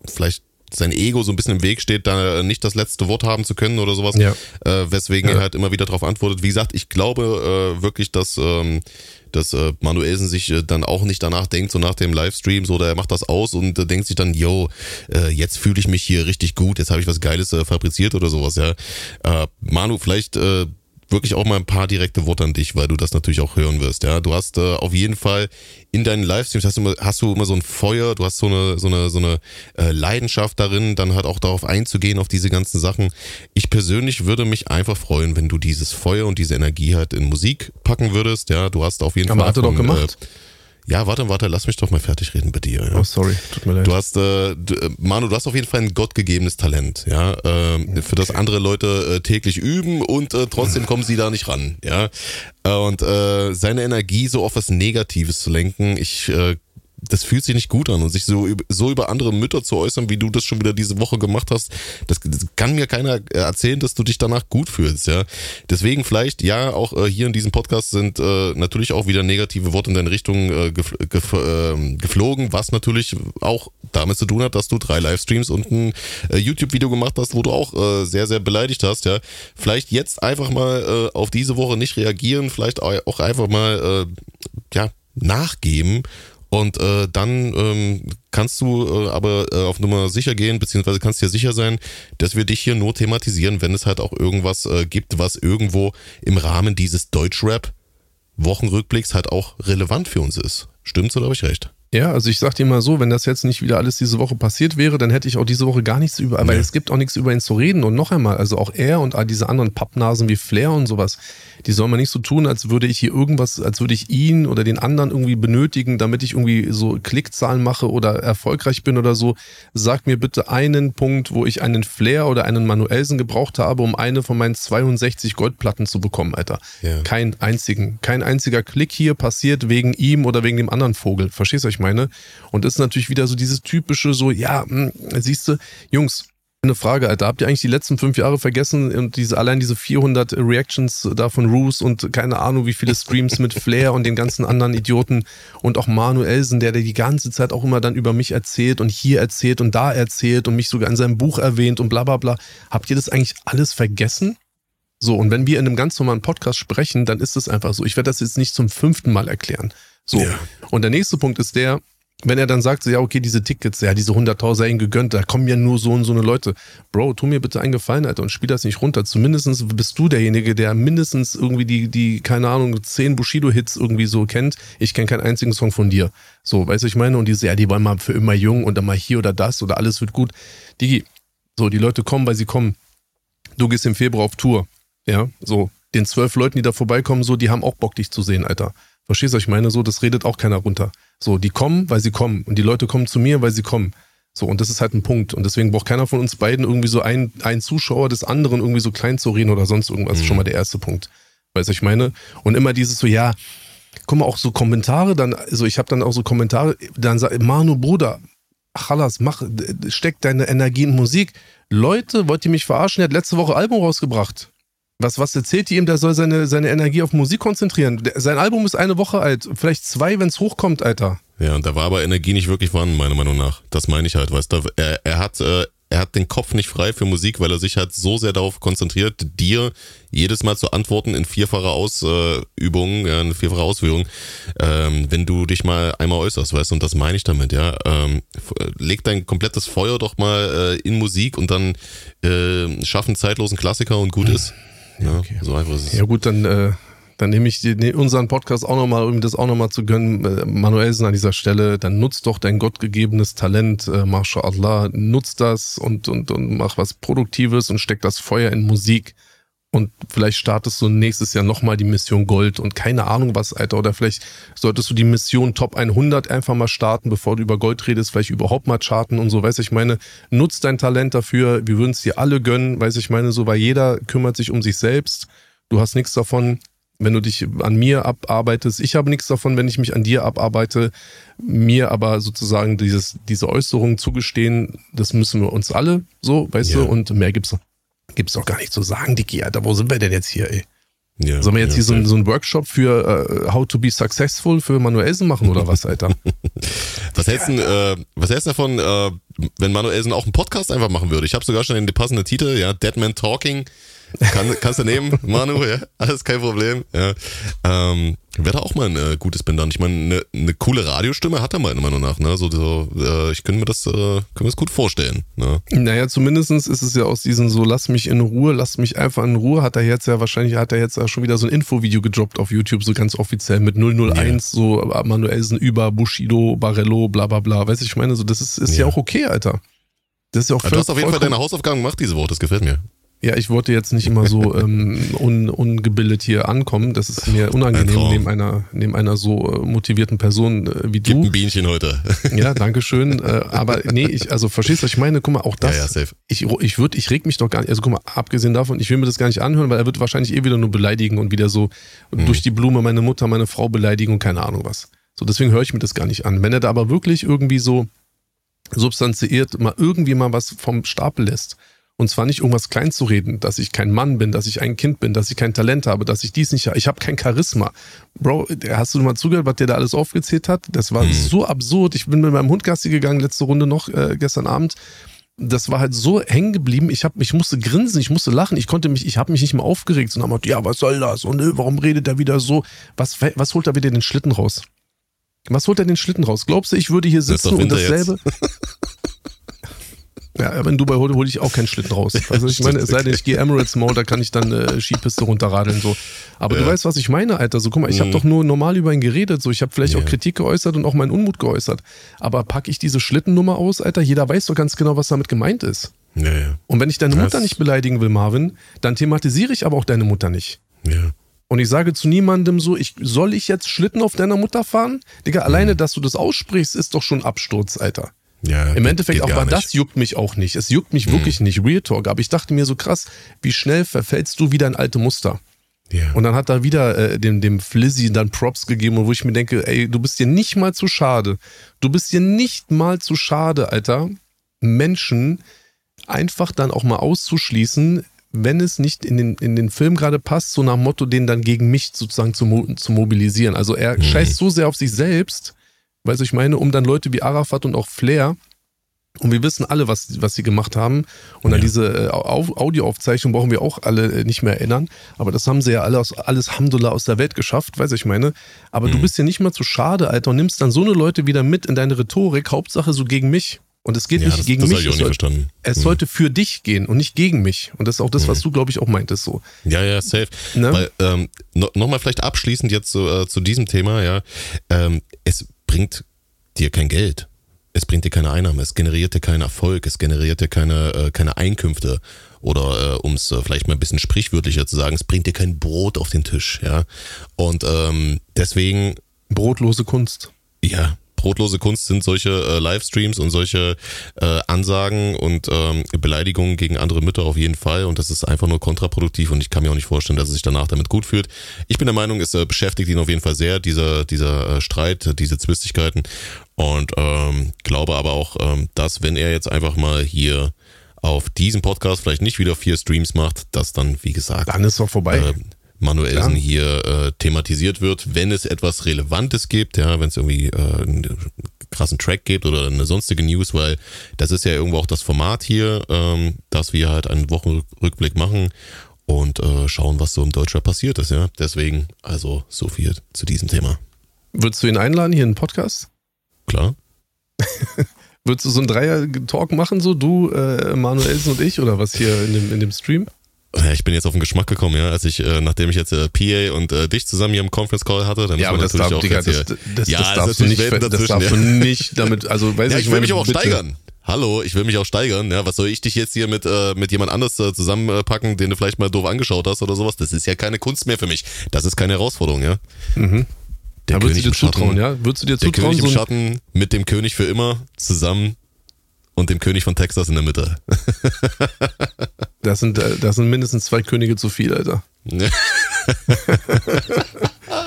vielleicht sein Ego so ein bisschen im Weg steht, da nicht das letzte Wort haben zu können oder sowas, Ja. äh, weswegen Ja. er halt immer wieder darauf antwortet. Wie gesagt, ich glaube äh, wirklich, dass, ähm, dass äh, Manuelsen sich äh, dann auch nicht danach denkt, so nach dem Livestream, so, oder er macht das aus und äh, denkt sich dann, yo, äh, jetzt fühle ich mich hier richtig gut, jetzt habe ich was Geiles äh, fabriziert oder sowas, ja. Äh, Manu, vielleicht äh, wirklich auch mal ein paar direkte Worte an dich, weil du das natürlich auch hören wirst, ja. Du hast äh, auf jeden Fall in deinen Livestreams hast du immer, hast du immer so ein Feuer, du hast so eine, so eine, so eine äh, Leidenschaft darin, dann halt auch darauf einzugehen, auf diese ganzen Sachen. Ich persönlich würde mich einfach freuen, wenn du dieses Feuer und diese Energie halt in Musik packen würdest, ja. Du hast auf jeden Aber Fall. hat er doch von, gemacht. Äh, ja, warte, warte, lass mich doch mal fertig reden bei dir. Ja. Oh, sorry, tut mir leid. Du hast, äh, du, äh, Manu, du hast auf jeden Fall ein gottgegebenes Talent, ja, ähm, für das andere Leute äh, täglich üben und äh, trotzdem kommen sie da nicht ran, ja. Äh, Und äh, seine Energie so auf was Negatives zu lenken, ich, äh, das fühlt sich nicht gut an und sich so, so über andere Mütter zu äußern, wie du das schon wieder diese Woche gemacht hast, das, das kann mir keiner äh, erzählen, dass du dich danach gut fühlst, ja. Deswegen vielleicht, ja, auch äh, hier in diesem Podcast sind äh, natürlich auch wieder negative Worte in deine Richtung äh, gef gef ähm, geflogen, was natürlich auch damit zu tun hat, dass du drei Livestreams und ein äh, YouTube-Video gemacht hast, wo du auch äh, sehr, sehr beleidigt hast, ja. Vielleicht jetzt einfach mal auf diese Woche nicht reagieren, vielleicht au- auch einfach mal, ja, nachgeben Und äh, dann ähm, kannst du äh, aber äh, auf Nummer sicher gehen, beziehungsweise kannst dir sicher sein, dass wir dich hier nur thematisieren, wenn es halt auch irgendwas äh, gibt, was irgendwo im Rahmen dieses Deutschrap Wochenrückblicks halt auch relevant für uns ist. Stimmt's oder habe ich recht? Ja, also ich sag dir mal so, wenn das jetzt nicht wieder alles diese Woche passiert wäre, dann hätte ich auch diese Woche gar nichts über, nee. weil es gibt auch nichts über ihn zu reden. Und noch einmal, also auch er und all diese anderen Pappnasen wie Flair und sowas, die soll man nicht so tun, als würde ich hier irgendwas, als würde ich ihn oder den anderen irgendwie benötigen, damit ich irgendwie so Klickzahlen mache oder erfolgreich bin oder so. Sag mir bitte einen Punkt, wo ich einen Flair oder einen Manuelsen gebraucht habe, um eine von meinen 62 Goldplatten zu bekommen, Alter. Ja. Kein einzigen, kein einziger Klick hier passiert wegen ihm oder wegen dem anderen Vogel. Verstehst du, was ich meine? Und ist natürlich wieder so dieses typische, so, ja, hm, siehst du, Jungs, eine Frage, Alter. Habt ihr eigentlich die letzten fünf Jahre vergessen und diese, allein diese 400 Reactions da von Roos und keine Ahnung, wie viele Streams mit Flair und den ganzen anderen Idioten und auch Manuelsen, der, der die ganze Zeit auch immer dann über mich erzählt und hier erzählt und da erzählt und mich sogar in seinem Buch erwähnt und bla bla bla. Habt ihr das eigentlich alles vergessen? So, und wenn wir in einem ganz normalen Podcast sprechen, dann ist es einfach so. Ich werde das jetzt nicht zum fünften Mal erklären. So. Ja. Und der nächste Punkt ist der, wenn er dann sagt, ja, okay, diese Tickets, ja, diese 100.000 sei ihm gegönnt, da kommen ja nur so und so eine Leute. Bro, tu mir bitte einen Gefallen, Alter, und spiel das nicht runter. Zumindestens bist du derjenige, der mindestens irgendwie die, die, keine Ahnung, zehn Bushido-Hits irgendwie so kennt. Ich kenne keinen einzigen Song von dir. So, weißt du, ich meine? Und diese, ja, die wollen mal für immer jung und dann mal hier oder das oder alles wird gut. Digi, so, die Leute kommen, weil sie kommen. Du gehst im Februar auf Tour. Ja, so. Den zwölf Leuten, die da vorbeikommen, so, die haben auch Bock, dich zu sehen, Alter. Verstehst du, was ich meine? So, das redet auch keiner runter. So, die kommen, weil sie kommen. Und die Leute kommen zu mir, weil sie kommen. So, und das ist halt ein Punkt. Und deswegen braucht keiner von uns beiden irgendwie so einen, einen Zuschauer des anderen irgendwie so klein zu reden oder sonst irgendwas. Mhm. Das ist schon mal der erste Punkt. Weißt du, ich meine? Und immer dieses so, ja, guck mal, auch so Kommentare dann, also ich habe dann auch so Kommentare, dann sagt, Manu, Bruder, Chalas, mach, steck deine Energie in Musik. Leute, wollt ihr mich verarschen? Er hat letzte Woche Album rausgebracht. Was, was erzählt ihr ihm? Der soll seine, seine Energie auf Musik konzentrieren. Der, sein Album ist eine Woche alt. Vielleicht zwei, wenn es hochkommt, Alter. Ja, und da war aber Energie nicht wirklich vorhanden, meiner Meinung nach. Das meine ich halt, weißt du. Er, er hat, äh, er hat den Kopf nicht frei für Musik, weil er sich halt so sehr darauf konzentriert, dir jedes Mal zu antworten in vierfacher Ausübung, äh, in vierfacher Ausführung, ähm, wenn du dich mal einmal äußerst, weißt du, und das meine ich damit, ja. Ähm, leg dein komplettes Feuer doch mal äh, in Musik und dann äh, schaff einen zeitlosen Klassiker und gut ist. Ja, okay. So einfach ist es. Ja gut, dann, äh, dann nehme ich unseren Podcast auch nochmal, um das auch nochmal zu gönnen. Äh, Manuelsen an dieser Stelle, dann nutzt doch dein gottgegebenes Talent, äh, MashaAllah, nutzt das und, und, und mach was Produktives und steck das Feuer in Musik und vielleicht startest du nächstes Jahr nochmal die Mission Gold und keine Ahnung was, Alter. Oder vielleicht solltest du die Mission Top 100 einfach mal starten, bevor du über Gold redest, vielleicht überhaupt mal charten und so, weiß ich meine, nutz dein Talent dafür. Wir würden es dir alle gönnen, weiß ich meine, so, weil jeder kümmert sich um sich selbst. Du hast nichts davon, wenn du dich an mir abarbeitest. Ich habe nichts davon, wenn ich mich an dir abarbeite. Mir aber sozusagen dieses, diese Äußerung zugestehen, das müssen wir uns alle so, weißt yeah. du, und mehr gibt's Gibt's doch gar nicht zu sagen, Dicky, Alter. Wo sind wir denn jetzt hier, ey? Ja, Sollen wir jetzt ja, hier so, so einen Workshop für uh, How to be successful für Manuelsen machen oder was, Alter? was hältst du äh, was hältst davon, äh, wenn Manuelsen auch einen Podcast einfach machen würde? Ich habe sogar schon den passenden Titel, ja, Dead Man Talking. Kann, kannst du nehmen, Manu, ja, alles kein Problem. Ja. Ähm, Wäre da auch mal ein äh, gutes Pendant. Ich meine, eine ne coole Radiostimme hat er meiner Meinung nach. Ne? So, so, äh, ich könnte mir das, äh, das gut vorstellen. Ne? Naja, zumindestens ist es ja aus diesem so, lass mich in Ruhe, lass mich einfach in Ruhe, hat er jetzt ja wahrscheinlich, hat er jetzt ja schon wieder so ein Infovideo gedroppt auf YouTube, so ganz offiziell mit 001, yeah. so Manuelsen über Bushido, Barello, bla bla bla. Weißt du, ich meine, so, das ist, ist ja. ja auch okay, Alter. Das ist ja auch Du hast auf jeden Fall deine Hausaufgaben gemacht diese Woche, das gefällt mir. Ja, ich wollte jetzt nicht immer so ähm, un, ungebildet hier ankommen. Das ist mir unangenehm ein neben einer, neben einer so äh, motivierten Person äh, wie du. Gib ein Bienchen heute. Ja, danke schön. Äh, aber nee, ich, also verstehst du, was ich meine? Guck mal, auch das. Ja, ja, safe. Ich, ich würde, ich reg mich doch gar nicht, also guck mal, abgesehen davon, ich will mir das gar nicht anhören, weil er wird wahrscheinlich eh wieder nur beleidigen und wieder so mhm. durch die Blume meine Mutter, meine Frau beleidigen und keine Ahnung was. So, deswegen höre ich mir das gar nicht an. Wenn er da aber wirklich irgendwie so substanziert mal irgendwie mal was vom Stapel lässt und zwar nicht irgendwas klein zu reden, dass ich kein Mann bin, dass ich ein Kind bin, dass ich kein Talent habe, dass ich dies nicht habe. Ich habe kein Charisma. Bro, hast du mal zugehört, was der da alles aufgezählt hat? Das war mhm. so absurd. Ich bin mit meinem Hund Gassi gegangen, letzte Runde noch, äh, gestern Abend. Das war halt so hängen geblieben. Ich, ich musste grinsen, ich musste lachen. Ich konnte mich, ich habe mich nicht mehr aufgeregt, sondern ja, was soll das? Und äh, warum redet er wieder so? Was, was holt er wieder den Schlitten raus? Was holt er den Schlitten raus? Glaubst du, ich würde hier Das sitzen doch und dasselbe? Ja, aber in Dubai hole hol ich auch keinen Schlitten raus. Also ich meine, es sei denn, ich gehe Emirates Mall, da kann ich dann äh, Skipiste runterradeln so. Aber du Ja. weißt, was ich meine, Alter. So, guck mal, ich habe Mhm. doch nur normal über ihn geredet. So, ich habe vielleicht Ja. auch Kritik geäußert und auch meinen Unmut geäußert. Aber packe ich diese Schlittennummer aus, Alter? Jeder weiß doch ganz genau, was damit gemeint ist. Ja, ja. Und wenn ich deine Das- Mutter nicht beleidigen will, Marvin, dann thematisiere ich aber auch deine Mutter nicht. Ja. Und ich sage zu niemandem so, ich, soll ich jetzt Schlitten auf deiner Mutter fahren? Digga, Mhm. alleine, dass du das aussprichst, ist doch schon Absturz, Alter. Ja Im Endeffekt, auch nicht. das juckt mich auch nicht. Es juckt mich wirklich nicht, Real Talk. Aber ich dachte mir so krass, wie schnell verfällst du wieder in alte Muster? Ja. Und dann hat er wieder äh, dem, dem Flizzy dann Props gegeben, wo ich mir denke, ey, du bist dir nicht mal zu schade. Du bist dir nicht mal zu schade, Alter, Menschen einfach dann auch mal auszuschließen, wenn es nicht in den, in den Film gerade passt, so nach dem Motto, den dann gegen mich sozusagen zu, mo zu mobilisieren. Also er Mhm. scheißt so sehr auf sich selbst, weißt du, ich meine, um dann Leute wie Arafat und auch Flair und wir wissen alle, was, was sie gemacht haben. Und an Ja. diese äh, Au- Audioaufzeichnung brauchen wir auch alle äh, nicht mehr erinnern. Aber das haben sie ja alle aus, alles Alhamdulillah aus der Welt geschafft, weiß ich meine. Aber du Mhm. bist ja nicht mal zu schade, Alter, und nimmst dann so eine Leute wieder mit in deine Rhetorik, Hauptsache so gegen mich. Und es geht ja, nicht das, gegen das mich. ich auch es, nicht soll, verstanden. es Mhm. sollte für dich gehen und nicht gegen mich. Und das ist auch das, was du, glaube ich, auch meintest. So. Ja, ja, safe. Ne? Weil, ähm, no, Nochmal vielleicht abschließend jetzt zu, äh, zu diesem Thema, ja. Ähm, es bringt dir kein Geld. Es bringt dir keine Einnahme, es generiert dir keinen Erfolg, es generiert dir keine, äh, keine Einkünfte. Oder äh, um es äh, vielleicht mal ein bisschen sprichwörtlicher zu sagen, es bringt dir kein Brot auf den Tisch, ja. Und ähm, deswegen Brotlose Kunst. ja, brotlose Kunst sind solche äh, Livestreams und solche äh, Ansagen und ähm, Beleidigungen gegen andere Mütter auf jeden Fall. Und das ist einfach nur kontraproduktiv und ich kann mir auch nicht vorstellen, dass er sich danach damit gut fühlt. Ich bin der Meinung, es äh, beschäftigt ihn auf jeden Fall sehr, dieser, dieser äh, Streit, diese Zwistigkeiten. Und ähm, glaube aber auch, ähm, dass wenn er jetzt einfach mal hier auf diesem Podcast vielleicht nicht wieder vier Streams macht, dass dann, wie gesagt, Dann ist doch vorbei. äh, Manuelsen Ja. hier äh, thematisiert wird, wenn es etwas Relevantes gibt, ja, wenn es irgendwie äh, einen krassen Track gibt oder eine sonstige News, weil das ist ja irgendwo auch das Format hier, ähm, dass wir halt einen Wochenrückblick machen und äh, schauen, was so im Deutschrap passiert ist, ja. Deswegen, also so viel zu diesem Thema. Würdest du ihn einladen hier in den Podcast? Klar? Würdest du so einen Dreier-Talk machen, so du, äh, Manuelsen und ich, oder was hier in dem, in dem Stream? Ja, ich bin jetzt auf den Geschmack gekommen, ja, als ich, äh, nachdem ich jetzt äh, PA und äh, dich zusammen hier im Conference Call hatte, dann Ja, aber das muss man darf, natürlich Digga, auch das, das, das, Ja, das ist darfst du nicht, das darfst ja. du nicht damit, also weiß Ja, ich, ich will mich auch bitte. steigern. Hallo, ich will mich auch steigern. Ja, was soll ich dich jetzt hier mit, äh, mit jemand anders äh, zusammenpacken, den du vielleicht mal doof angeschaut hast oder sowas? Das ist ja keine Kunst mehr für mich. Das ist keine Herausforderung, ja. Mhm. Der Da würdest du dir zutrauen, Schatten, ja? Würdest du dir Der zutrauen, König im so Schatten mit dem König für immer zusammen und dem König von Texas in der Mitte. das sind, äh, das sind mindestens zwei Könige zu viel, Alter.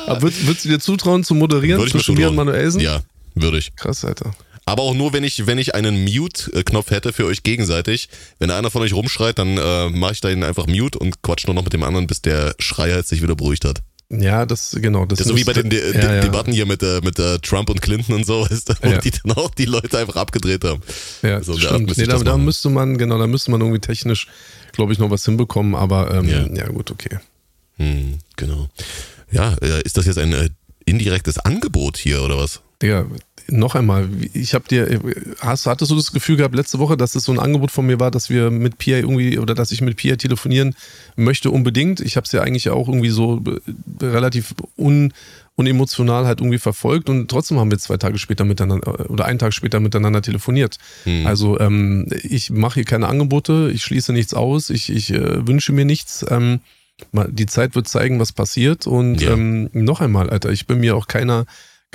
Aber würdest, würdest du dir zutrauen, zu moderieren Würde zwischen mir und. Manuelsen? Ja, würde ich. Krass, Alter. Aber auch nur, wenn ich, wenn ich einen Mute-Knopf hätte für euch gegenseitig. Wenn einer von euch rumschreit, dann äh, mache ich da ihn einfach Mute und quatsch nur noch mit dem anderen, bis der Schreier sich wieder beruhigt hat. Ja, das, genau. Das, ist so wie bei den De ja, De ja. Debatten hier mit, äh, mit äh, Trump und Clinton und so, weißt du, wo Ja. die dann auch die Leute einfach abgedreht haben. Ja, So stimmt. Nee, da, da müsste man, genau, da müsste man irgendwie technisch, glaube ich, noch was hinbekommen, aber ähm, Ja. ja. gut, okay. Hm, genau. Ja, äh, ist das jetzt ein äh, indirektes Angebot hier oder was? Digga, noch einmal, ich habe dir, hast, hattest du das Gefühl gehabt letzte Woche, dass es so ein Angebot von mir war, dass wir mit Pia irgendwie oder dass ich mit Pia telefonieren möchte unbedingt? Ich habe es ja eigentlich auch irgendwie so äh, relativ un, unemotional halt irgendwie verfolgt und trotzdem haben wir zwei Tage später miteinander oder einen Tag später miteinander telefoniert. Hm. Also ähm, ich mache hier keine Angebote, ich schließe nichts aus, ich, ich äh, wünsche mir nichts. Ähm, die Zeit wird zeigen, was passiert und Ja. ähm, noch einmal, Alter, ich bin mir auch keiner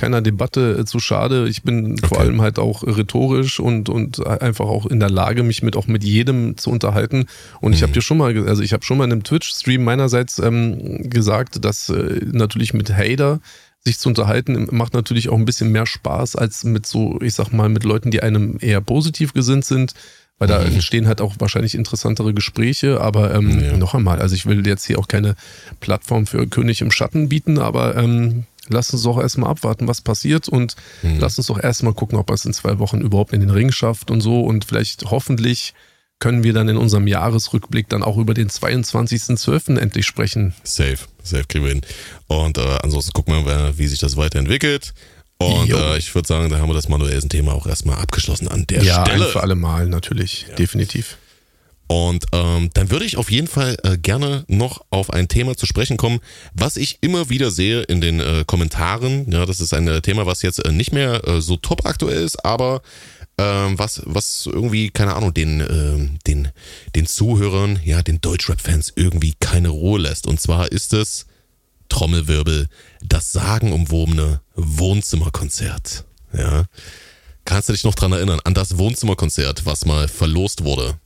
keiner Debatte äh, zu schade. Ich bin vor Okay. allem halt auch rhetorisch und, und einfach auch in der Lage, mich mit auch mit jedem zu unterhalten. Und ich habe dir schon mal, also ich habe schon mal in einem Twitch-Stream meinerseits ähm, gesagt, dass äh, natürlich mit Hater sich zu unterhalten macht natürlich auch ein bisschen mehr Spaß als mit so, ich sag mal, mit Leuten, die einem eher positiv gesinnt sind. Weil da Mhm. entstehen halt auch wahrscheinlich interessantere Gespräche, aber ähm, Ja. noch einmal, also ich will jetzt hier auch keine Plattform für König im Schatten bieten, aber ähm, lass uns doch erstmal abwarten, was passiert und Mhm. lass uns doch erstmal gucken, ob er es in zwei Wochen überhaupt in den Ring schafft und so und vielleicht hoffentlich können wir dann in unserem Jahresrückblick dann auch über den 22.12. endlich sprechen. Safe, safe kriegen wir hin. Und äh, ansonsten gucken wir mal, wie sich das weiterentwickelt. Und äh, ich würde sagen, da haben wir das Manuelsen-Thema auch erstmal abgeschlossen an der ja, Stelle. Ja, für alle Mal natürlich, ja. definitiv. Und ähm, dann würde ich auf jeden Fall äh, gerne noch auf ein Thema zu sprechen kommen, was ich immer wieder sehe in den äh, Kommentaren. Ja, das ist ein äh, Thema, was jetzt äh, nicht mehr äh, so top aktuell ist, aber ähm, was, was irgendwie, keine Ahnung, den, äh, den, den Zuhörern, ja, den Deutschrap-Fans irgendwie keine Ruhe lässt. Und zwar ist es Trommelwirbel, das sagenumwobene Wohnzimmerkonzert. Ja. Kannst du dich noch dran erinnern, an das Wohnzimmerkonzert, was mal verlost wurde?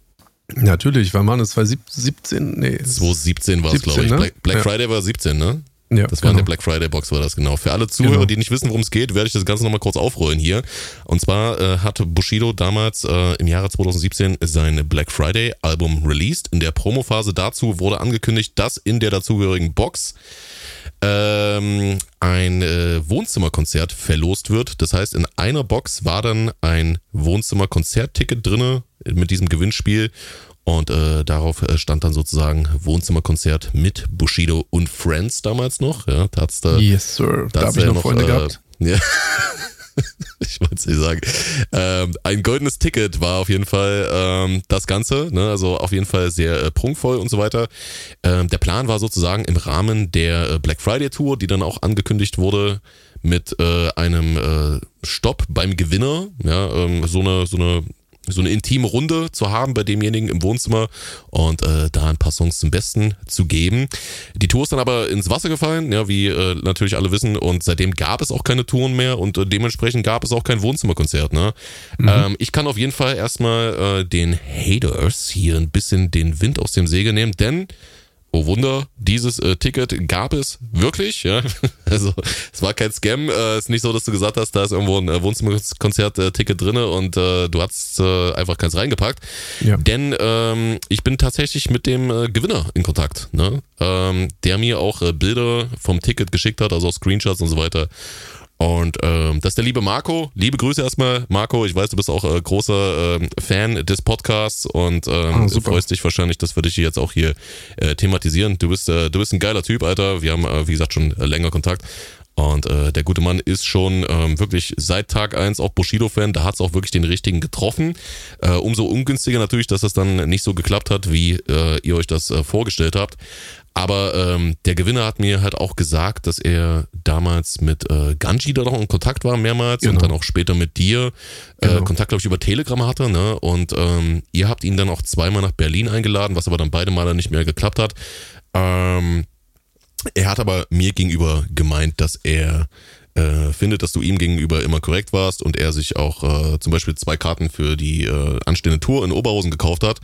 Natürlich, wann war das? 2017? Nee. 2017 war es, glaube ich. Ne? Black, Black ja. Friday war 17, ne? Ja, das war genau. in der Black Friday Box, war das genau. Für alle Zuhörer, genau. die nicht wissen, worum es geht, werde ich das Ganze nochmal kurz aufrollen hier. Und zwar äh, hat Bushido damals äh, im Jahre 2017 sein Black Friday Album released. In der Promophase dazu wurde angekündigt, dass in der dazugehörigen Box ähm, ein äh, Wohnzimmerkonzert verlost wird. Das heißt, in einer Box war dann ein Wohnzimmerkonzertticket drinne mit diesem Gewinnspiel und äh, darauf äh, stand dann sozusagen Wohnzimmerkonzert mit Bushido und Friends damals noch. Ja, da hat's da, yes, Sir. Da, habe ich noch, noch Freunde äh, gehabt. Ja. ich wollte es nicht sagen. Ähm, ein goldenes Ticket war auf jeden Fall ähm, das Ganze, ne? also auf jeden Fall sehr äh, prunkvoll und so weiter. Ähm, der Plan war sozusagen im Rahmen der äh, Black Friday Tour, die dann auch angekündigt wurde, mit äh, einem äh, Stopp beim Gewinner, ja, ähm, so eine so eine so eine intime Runde zu haben bei demjenigen im Wohnzimmer und äh, da ein paar Songs zum Besten zu geben. Die Tour ist dann aber ins Wasser gefallen, ja, wie äh, natürlich alle wissen und seitdem gab es auch keine Touren mehr und äh, dementsprechend gab es auch kein Wohnzimmerkonzert. Ne? Mhm. Ähm, ich kann auf jeden Fall erstmal äh, den Haters hier ein bisschen den Wind aus dem Segel nehmen, denn oh Wunder, dieses äh, Ticket gab es wirklich. Ja? Also es war kein Scam. Es äh, ist nicht so, dass du gesagt hast, da ist irgendwo ein äh, Wohnzimmerkonzert-Ticket äh, drinne und äh, du hast äh, einfach keins reingepackt. Ja. Denn ähm, ich bin tatsächlich mit dem äh, Gewinner in Kontakt, ne? ähm, der mir auch äh, Bilder vom Ticket geschickt hat, also auch Screenshots und so weiter. Und ähm, das ist der liebe Marco. Liebe Grüße erstmal, Marco. Ich weiß, du bist auch äh, großer äh, Fan des Podcasts und ähm, ah, freust dich wahrscheinlich, dass wir dich jetzt auch hier äh, thematisieren. Du bist, äh, du bist ein geiler Typ, Alter. Wir haben, äh, wie gesagt, schon äh, länger Kontakt. Und äh, der gute Mann ist schon ähm, wirklich seit Tag eins auch Bushido-Fan. Da hat es auch wirklich den richtigen getroffen. Äh, umso ungünstiger natürlich, dass das dann nicht so geklappt hat, wie äh, ihr euch das äh, vorgestellt habt. Aber ähm, der Gewinner hat mir halt auch gesagt, dass er damals mit äh, Ganji da noch in Kontakt war mehrmals genau. und dann auch später mit dir äh, genau. Kontakt, glaube ich, über Telegram hatte. Ne? Und ähm, ihr habt ihn dann auch zweimal nach Berlin eingeladen, was aber dann beide Male nicht mehr geklappt hat. Ähm, er hat aber mir gegenüber gemeint, dass er äh, findet, dass du ihm gegenüber immer korrekt warst und er sich auch äh, zum Beispiel zwei Karten für die äh, anstehende Tour in Oberhausen gekauft hat,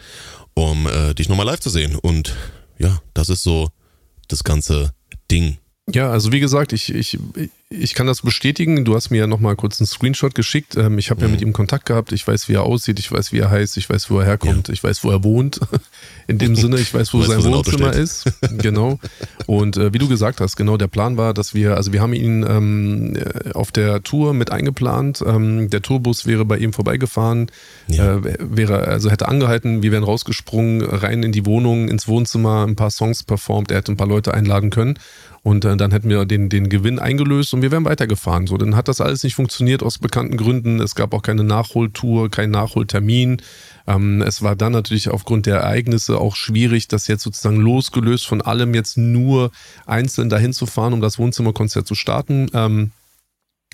um äh, dich nochmal live zu sehen. Und ja, das ist so das ganze Ding. Ja, also wie gesagt, ich, ich, ich kann das bestätigen. Du hast mir ja nochmal kurz einen Screenshot geschickt. Ähm, ich habe mhm. ja mit ihm Kontakt gehabt. Ich weiß, wie er aussieht. Ich weiß, wie er heißt. Ich weiß, wo er herkommt. Ja. Ich weiß, wo er wohnt. In dem Sinne, ich weiß, wo weiß, sein wo Wohnzimmer ist. Genau. Und äh, wie du gesagt hast, genau, der Plan war, dass wir, also wir haben ihn ähm, äh, auf der Tour mit eingeplant. Ähm, der Tourbus wäre bei ihm vorbeigefahren, ja. äh, wäre, also hätte angehalten, wir wären rausgesprungen, rein in die Wohnung, ins Wohnzimmer, ein paar Songs performt. Er hätte ein paar Leute einladen können. Und äh, dann hätten wir den, den Gewinn eingelöst und wir wären weitergefahren. So, dann hat das alles nicht funktioniert aus bekannten Gründen. Es gab auch keine Nachholtour, keinen Nachholtermin. Ähm, es war dann natürlich aufgrund der Ereignisse auch schwierig, das jetzt sozusagen losgelöst von allem jetzt nur einzeln dahin zu fahren, um das Wohnzimmerkonzert zu starten. Ähm,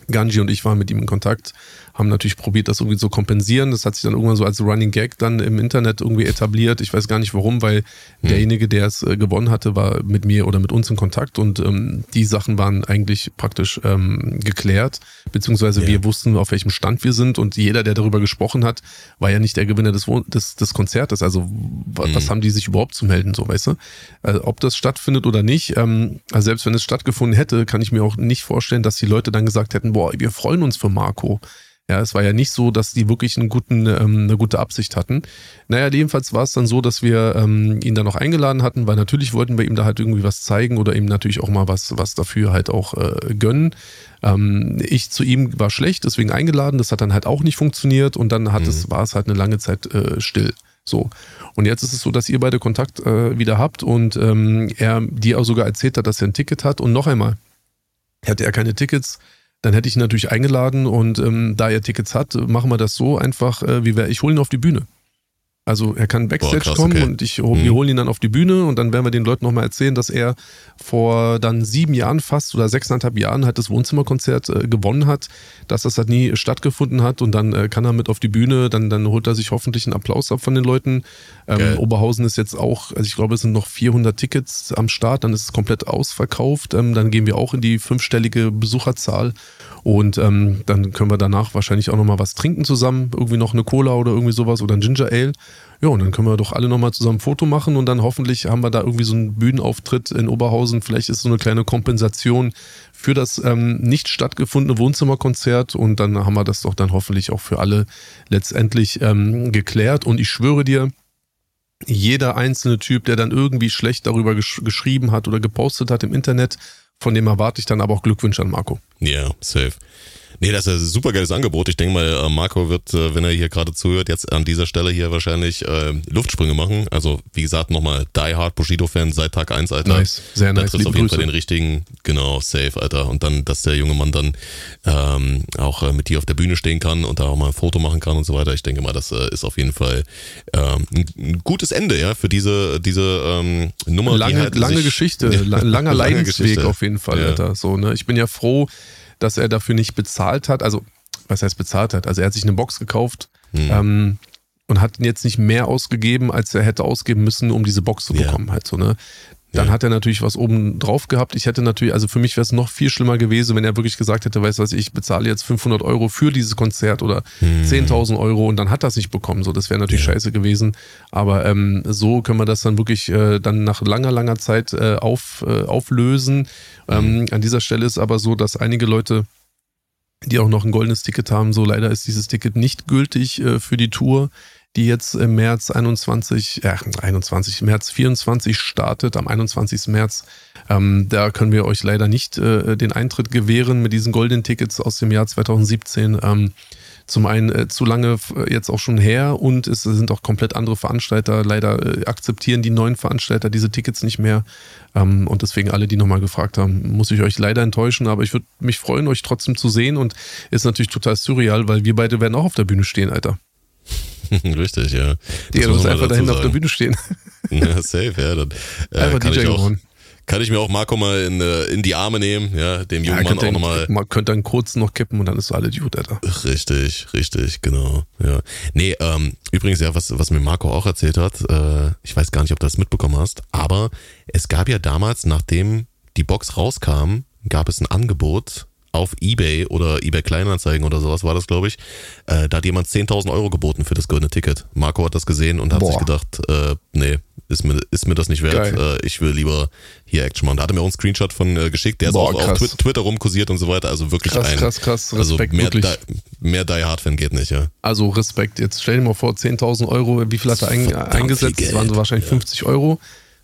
Ganji und ich waren mit ihm in Kontakt, haben natürlich probiert, das irgendwie zu kompensieren. Das hat sich dann irgendwann so als Running Gag dann im Internet irgendwie etabliert. Ich weiß gar nicht warum, weil hm. derjenige, der es äh, gewonnen hatte, war mit mir oder mit uns in Kontakt und ähm, die Sachen waren eigentlich praktisch ähm, geklärt, beziehungsweise yeah. wir wussten, auf welchem Stand wir sind und jeder, der darüber gesprochen hat, war ja nicht der Gewinner des, des, des Konzertes. Also hm. was haben die sich überhaupt zu melden, so weißt du? Also, ob das stattfindet oder nicht, ähm, also selbst wenn es stattgefunden hätte, kann ich mir auch nicht vorstellen, dass die Leute dann gesagt hätten, boah, wir freuen uns für Marco. Ja, es war ja nicht so, dass die wirklich einen guten, ähm, eine gute Absicht hatten. Naja, jedenfalls war es dann so, dass wir ähm, ihn dann noch eingeladen hatten, weil natürlich wollten wir ihm da halt irgendwie was zeigen oder ihm natürlich auch mal was, was dafür halt auch äh, gönnen. Ähm, ich zu ihm war schlecht, deswegen eingeladen. Das hat dann halt auch nicht funktioniert und dann hat mhm. es, war es halt eine lange Zeit äh, still. So. Und jetzt ist es so, dass ihr beide Kontakt äh, wieder habt und ähm, er dir auch sogar erzählt hat, dass er ein Ticket hat. Und noch einmal, hätte er keine Tickets, dann hätte ich ihn natürlich eingeladen und ähm, da er Tickets hat, machen wir das so einfach, äh, wie wär, ich hole ihn auf die Bühne. Also er kann Backstage Boah, krass, kommen okay. und ich, wir mhm. holen ihn dann auf die Bühne und dann werden wir den Leuten nochmal erzählen, dass er vor dann sieben Jahren fast oder sechseinhalb Jahren halt das Wohnzimmerkonzert äh, gewonnen hat, dass das halt nie stattgefunden hat und dann äh, kann er mit auf die Bühne, dann, dann holt er sich hoffentlich einen Applaus ab von den Leuten. Ähm, Oberhausen ist jetzt auch, also ich glaube es sind noch 400 Tickets am Start, dann ist es komplett ausverkauft, ähm, dann gehen wir auch in die fünfstellige Besucherzahl und ähm, dann können wir danach wahrscheinlich auch nochmal was trinken zusammen, irgendwie noch eine Cola oder irgendwie sowas oder ein Ginger Ale. Ja, und dann können wir doch alle nochmal zusammen ein Foto machen und dann hoffentlich haben wir da irgendwie so einen Bühnenauftritt in Oberhausen. Vielleicht ist so eine kleine Kompensation für das ähm, nicht stattgefundene Wohnzimmerkonzert und dann haben wir das doch dann hoffentlich auch für alle letztendlich ähm, geklärt. Und ich schwöre dir, jeder einzelne Typ, der dann irgendwie schlecht darüber gesch geschrieben hat oder gepostet hat im Internet, von dem erwarte ich dann aber auch Glückwünsche an Marco. Ja, safe. Nee, das ist ein super geiles Angebot. Ich denke mal, äh, Marco wird, äh, wenn er hier gerade zuhört, jetzt an dieser Stelle hier wahrscheinlich äh, Luftsprünge machen. Also, wie gesagt, nochmal Die Hard Bushido-Fan seit Tag 1, Alter. Nice, sehr nice. Da triffst auf jeden Fall den richtigen, genau, safe, Alter. Und dann, dass der junge Mann dann ähm, auch äh, mit dir auf der Bühne stehen kann und da auch mal ein Foto machen kann und so weiter. Ich denke mal, das äh, ist auf jeden Fall ähm, ein gutes Ende, ja, für diese, diese ähm, Nummer. Lange, halt lange Geschichte, langer Leidensweg auf jeden Fall, ja. Alter. So, ne? Ich bin ja froh, dass er dafür nicht bezahlt hat. Also, was heißt bezahlt hat? Also, er hat sich eine Box gekauft hm. ähm, und hat jetzt nicht mehr ausgegeben, als er hätte ausgeben müssen, um diese Box zu bekommen. Ja. Halt so, ne? Dann ja. hat er natürlich was oben drauf gehabt. Ich hätte natürlich, also für mich wäre es noch viel schlimmer gewesen, wenn er wirklich gesagt hätte, weißt du was, ich bezahle jetzt 500 Euro für dieses Konzert oder hm. 10.000 Euro und dann hat er es nicht bekommen. So, das wäre natürlich ja. scheiße gewesen. Aber ähm, so können wir das dann wirklich äh, dann nach langer, langer Zeit äh, auf, äh, auflösen. Ähm, mhm. An dieser Stelle ist aber so, dass einige Leute die auch noch ein goldenes Ticket haben. So leider ist dieses Ticket nicht gültig äh, für die Tour die jetzt im März 21, äh, 21, März 24 startet, am 21. März. Ähm, da können wir euch leider nicht äh, den Eintritt gewähren mit diesen goldenen Tickets aus dem Jahr 2017. Ähm, zum einen äh, zu lange jetzt auch schon her und es sind auch komplett andere Veranstalter. Leider äh, akzeptieren die neuen Veranstalter diese Tickets nicht mehr. Ähm, und deswegen alle, die nochmal gefragt haben, muss ich euch leider enttäuschen. Aber ich würde mich freuen, euch trotzdem zu sehen. Und ist natürlich total surreal, weil wir beide werden auch auf der Bühne stehen, Alter. Richtig, ja. Die das muss einfach dahinter auf der Bühne stehen. Ja, safe, ja. Dann, äh, einfach kann DJ ich auch, gewonnen. Kann ich mir auch Marco mal in, äh, in die Arme nehmen, ja, dem jungen ja, Mann auch nochmal. Man könnte dann kurz noch kippen und dann ist alles gut, Alter. Richtig, richtig, genau. Ja. Nee, ähm, übrigens, ja, was, was mir Marco auch erzählt hat, äh, ich weiß gar nicht, ob du das mitbekommen hast, aber es gab ja damals, nachdem die Box rauskam, gab es ein Angebot auf Ebay oder Ebay Kleinanzeigen oder sowas war das, glaube ich. Äh, da hat jemand 10.000 Euro geboten für das goldene Ticket. Marco hat das gesehen und hat Boah. sich gedacht, äh, nee, ist mir, ist mir das nicht wert. Äh, ich will lieber hier Action machen. Da hat er mir auch einen Screenshot von äh, geschickt, der Boah, ist auch krass. auf Twitter rumkursiert und so weiter. Also wirklich krass, ein. Krass, krass, also Respekt, also mehr, Die, mehr Die Hard Fan geht nicht, ja. Also Respekt. Jetzt stell dir mal vor, 10.000 Euro, wie viel hat er ein, eingesetzt? Das waren so wahrscheinlich ja. 50 Euro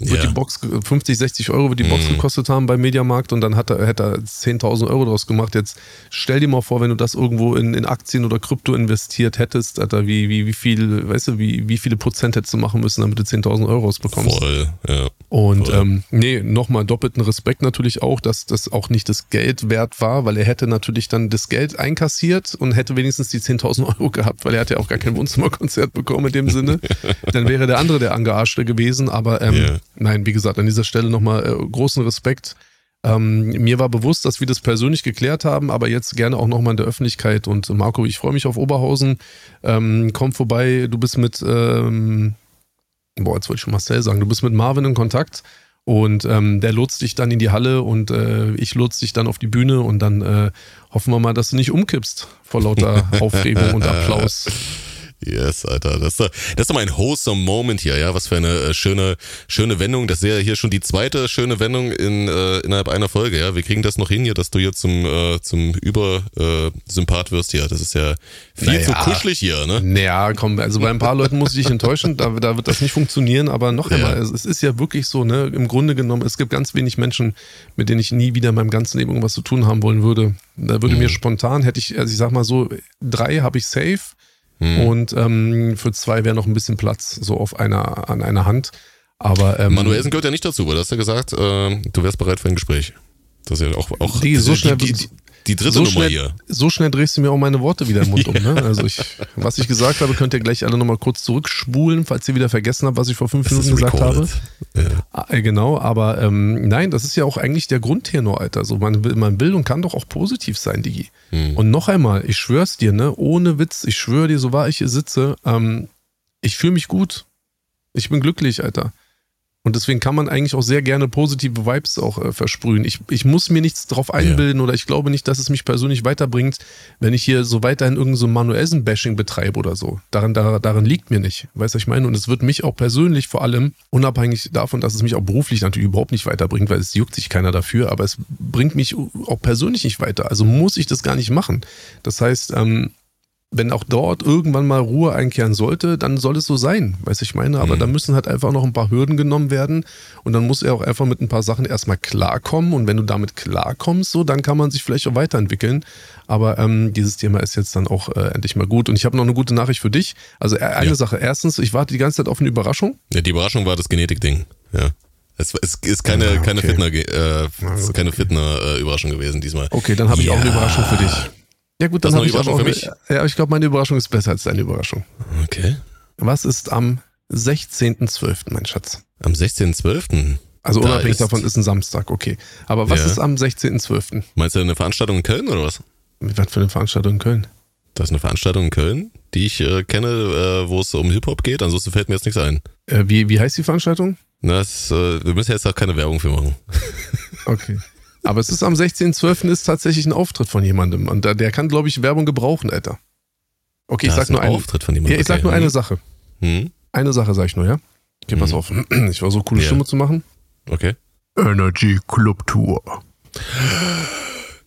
wird ja. die Box 50, 60 Euro wird die Box mhm. gekostet haben beim Mediamarkt und dann hat er, hätte er 10.000 Euro draus gemacht. Jetzt stell dir mal vor, wenn du das irgendwo in, in Aktien oder Krypto investiert hättest, Alter, wie, wie, wie viel, weißt du, wie, wie viele Prozent hättest du machen müssen, damit du 10.000 Euro rausbekommst. Voll, ja. Und ähm, nee, nochmal doppelten Respekt natürlich auch, dass das auch nicht das Geld wert war, weil er hätte natürlich dann das Geld einkassiert und hätte wenigstens die 10.000 Euro gehabt, weil er hat ja auch gar kein Wohnzimmerkonzert bekommen in dem Sinne. dann wäre der andere der Angearschte gewesen, aber ähm, yeah nein, wie gesagt, an dieser Stelle nochmal äh, großen Respekt. Ähm, mir war bewusst, dass wir das persönlich geklärt haben, aber jetzt gerne auch nochmal in der Öffentlichkeit. Und Marco, ich freue mich auf Oberhausen. Ähm, komm vorbei, du bist mit, ähm, boah, jetzt wollte ich schon Marcel sagen, du bist mit Marvin in Kontakt und ähm, der lotst dich dann in die Halle und äh, ich lotst dich dann auf die Bühne und dann äh, hoffen wir mal, dass du nicht umkippst vor lauter Aufregung und Applaus. Yes, Alter. Das ist, das ist doch mal ein wholesome Moment hier, ja. Was für eine äh, schöne, schöne Wendung. Das ist ja hier schon die zweite schöne Wendung in, äh, innerhalb einer Folge, ja. Wir kriegen das noch hin hier, dass du hier zum, äh, zum Übersympath äh, wirst hier. Das ist ja viel naja, zu kuschelig hier, ne? Naja, komm, also bei ein paar Leuten muss ich dich enttäuschen, da, da wird das nicht funktionieren, aber noch einmal, ja. es ist ja wirklich so, ne, im Grunde genommen, es gibt ganz wenig Menschen, mit denen ich nie wieder in meinem ganzen Leben irgendwas zu tun haben wollen würde. Da würde mhm. mir spontan, hätte ich, also ich sag mal so, drei habe ich safe Mhm. Und ähm, für zwei wäre noch ein bisschen Platz, so auf einer, an einer Hand. Aber ähm, Manuelsen gehört ja nicht dazu, weil du hast ja gesagt, äh, du wärst bereit für ein Gespräch. Das ist ja auch, auch die, so schnell, die, die, die dritte so Nummer schnell, hier. So schnell drehst du mir auch meine Worte wieder im Mund um. Ne? Also ich, was ich gesagt habe, könnt ihr gleich alle nochmal kurz zurückspulen, falls ihr wieder vergessen habt, was ich vor fünf ist Minuten gesagt habe. Ja. Ah, Genau, aber ähm, nein, das ist ja auch eigentlich der Grundtenor, Alter. So, man will und kann doch auch positiv sein, Digi. Hm. Und noch einmal, ich schwör's dir, ne, ohne Witz, ich schwöre dir, so wahr ich hier sitze, ähm, ich fühle mich gut. Ich bin glücklich, Alter. Und deswegen kann man eigentlich auch sehr gerne positive Vibes auch äh, versprühen. Ich, ich muss mir nichts drauf einbilden oder ich glaube nicht, dass es mich persönlich weiterbringt, wenn ich hier so weiterhin irgendein so Manuelsen-Bashing betreibe oder so. Daran, da, daran liegt mir nicht. Weißt du, was ich meine? Und es wird mich auch persönlich vor allem, unabhängig davon, dass es mich auch beruflich natürlich überhaupt nicht weiterbringt, weil es juckt sich keiner dafür, aber es bringt mich auch persönlich nicht weiter. Also muss ich das gar nicht machen. Das heißt, ähm, wenn auch dort irgendwann mal Ruhe einkehren sollte, dann soll es so sein, weiß ich meine. Aber Mhm. da müssen halt einfach noch ein paar Hürden genommen werden und dann muss er auch einfach mit ein paar Sachen erstmal klarkommen und wenn du damit klarkommst, so, dann kann man sich vielleicht auch weiterentwickeln. Aber ähm, dieses Thema ist jetzt dann auch äh, endlich mal gut und ich habe noch eine gute Nachricht für dich. Also äh, eine Ja. Sache. Erstens, ich warte die ganze Zeit auf eine Überraschung. Ja, die Überraschung war das Genetik-Ding. Ja. Es, es ist keine, Ah, keine okay. Fitner, äh, Ah, es ist gut, keine okay. Fitner-Überraschung gewesen diesmal. Okay, dann habe ich auch eine. Überraschung für dich. Ja gut, Das dann ist habe eine ich aber auch Überraschung für Ja, ich glaube, meine Überraschung ist besser als deine Überraschung. Okay. Was ist am 16.12., mein Schatz? Am 16.12. Also Da unabhängig ist- davon ist ein Samstag, okay. Aber was Ja. ist am 16.12.? Meinst du eine Veranstaltung in Köln oder was? Was für eine Veranstaltung in Köln? Das ist eine Veranstaltung in Köln, die ich äh, kenne, äh, wo es um Hip-Hop geht. Ansonsten fällt mir jetzt nichts ein. Äh, wie, wie heißt die Veranstaltung? Das, äh, wir müssen jetzt auch keine Werbung für machen. Okay. Aber es ist am 16.12. ist tatsächlich ein Auftritt von jemandem. Und da- der kann, glaube ich, Werbung gebrauchen, Alter. Okay, ich Da sag nur ein eine. Auftritt von jemandem. Ja, ich sag nur eine Hm. Sache. Hm? Eine Sache sag ich nur, ja? Okay, pass Mhm. auf. Ich versuche coole Ja. Stimme zu machen. Okay. Energy Club Tour.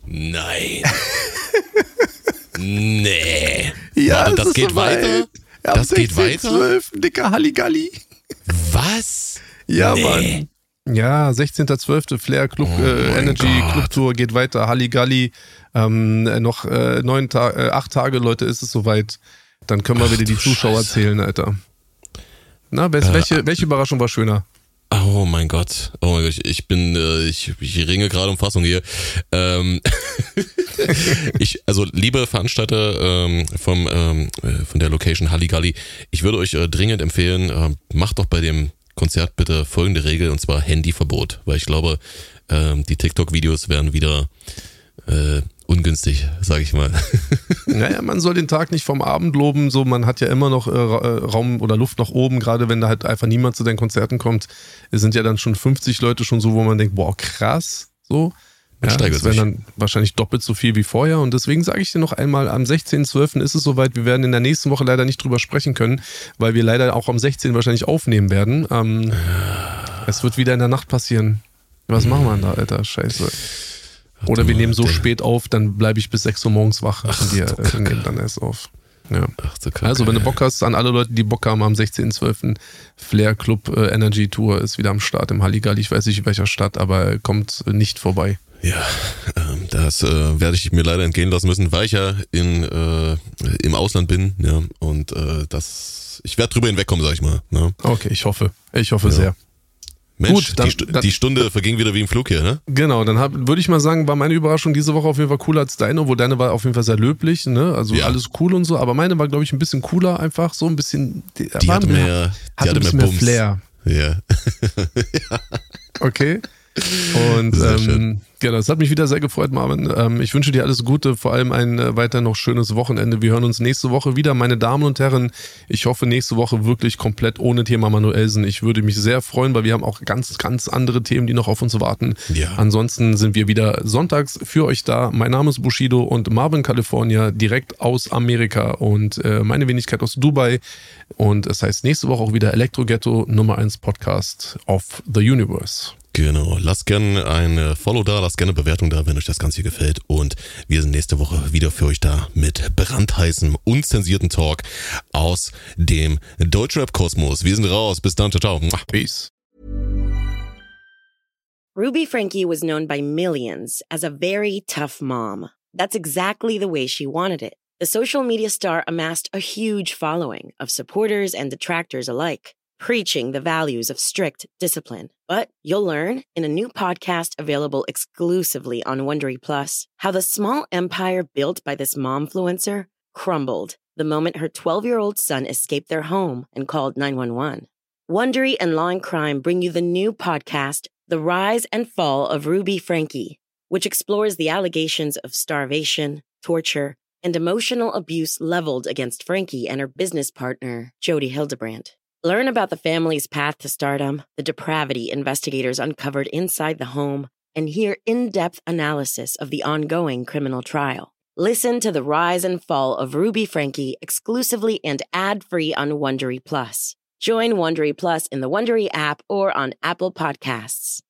Nein. nee. Ja, Warte, das geht soweit. weiter? Am Das geht weiter? 16.12., dicker Halligalli. Was? Ja, Nee. Mann. Ja, 16.12. Flair Club Oh äh, Energy Gott. Club Tour geht weiter. Halligalli. Ähm, äh, noch äh, neun Ta äh, acht Tage, Leute, ist es soweit. Dann können wir Ach wieder die Zuschauer Scheiße. zählen, Alter. Na, wes- Äh, welche, welche Überraschung war schöner? Oh mein Gott. Oh mein Gott. Ich- Ich bin, äh, ich, ich ringe gerade um Fassung hier. Ähm, ich, also liebe Veranstalter ähm, vom, ähm, äh, von der Location Halligalli, ich würde euch äh, dringend empfehlen, äh, macht doch bei dem Konzert bitte folgende Regel und zwar Handyverbot, weil ich glaube, ähm, die TikTok-Videos werden wieder äh, ungünstig, sage ich mal. Naja, man soll den Tag nicht vom Abend loben, so man hat ja immer noch äh, äh, Raum oder Luft nach oben, gerade wenn da halt einfach niemand zu den Konzerten kommt. Es sind ja dann schon 50 Leute schon so, wo man denkt, boah, krass, so. Man Ja, steigert das wäre dann wahrscheinlich doppelt so viel wie vorher und deswegen sage ich dir noch einmal, am 16.12. ist es soweit, wir werden in der nächsten Woche leider nicht drüber sprechen können, weil wir leider auch am 16. wahrscheinlich aufnehmen werden. Ähm, es wird wieder in der Nacht passieren. Was machen wir denn da, Alter? Scheiße. Oder wir nehmen so spät auf, dann bleibe ich bis 6 Uhr morgens wach und wir äh, nehmen dann erst auf. Ja. Ach, Also, wenn du. Bock hast, an alle Leute, die Bock haben, am 16.12. Flair Club äh, Energy Tour ist wieder am Start im Halligalli. Ich weiß nicht in welcher Stadt, aber er kommt nicht vorbei. Ja, ähm, das äh, werde ich mir leider entgehen lassen müssen, weil ich ja in, äh, im Ausland bin. Ja, und äh, das, ich werde drüber hinwegkommen, sag ich mal. Ne? Okay, ich hoffe. Ich hoffe Ja. sehr. Mensch, Gut, dann- die, dann- die Stunde verging wieder wie im Flug hier, ne? Genau, dann würde ich mal sagen, war meine Überraschung diese Woche auf jeden Fall cooler als deine, obwohl deine war auf jeden Fall sehr löblich, ne? Also Ja. alles cool und so, aber meine war, glaube ich, ein bisschen cooler, einfach so ein bisschen. Die, Die hatte mehr- mehr, die hatte hatte ein mehr bisschen mehr Bums. Flair. Ja. Okay. Und ähm, genau, es hat mich wieder sehr gefreut, Marvin. Ähm, ich wünsche dir alles Gute, vor allem ein äh, weiter noch schönes Wochenende. Wir hören uns nächste Woche wieder, meine Damen und Herren. Ich hoffe nächste Woche wirklich komplett ohne Thema Manuelsen. Ich würde mich sehr freuen, weil wir haben auch ganz, ganz andere Themen, die noch auf uns warten. Ja. Ansonsten sind wir wieder sonntags für euch da. Mein Name ist Bushido und Marvin California, direkt aus Amerika und äh, meine Wenigkeit aus Dubai. Und es heißt nächste Woche auch wieder Elektro Ghetto Nummer 1 Podcast of the Universe. Genau. Lasst gerne ein Follow da, lasst gerne eine Bewertung da, wenn euch das Ganze hier gefällt. Und wir sind nächste Woche wieder für euch da mit brandheißem, unzensierten Talk aus dem Deutschrap-Kosmos. Wir sind raus. Bis dann. Ciao, ciao. Peace. Ruby Frankie was known by millions as a very tough mom. That's exactly the way she wanted it. The social media star amassed a huge following of supporters and detractors alike. Preaching the values of strict discipline. But you'll learn in a new podcast available exclusively on Wondery Plus how the small empire built by this momfluencer crumbled the moment her 12-year-old son escaped their home and called 911. Wondery and Law and Crime bring you the new podcast, The Rise and Fall of Ruby Frankie, which explores the allegations of starvation, torture, and emotional abuse leveled against Frankie and her business partner, Jody Hildebrandt. Learn about the family's path to stardom, the depravity investigators uncovered inside the home, and hear in depth analysis of the ongoing criminal trial. Listen to the rise and fall of Ruby Frankie exclusively and ad free on Wondery Plus. Join Wondery Plus in the Wondery app or on Apple Podcasts.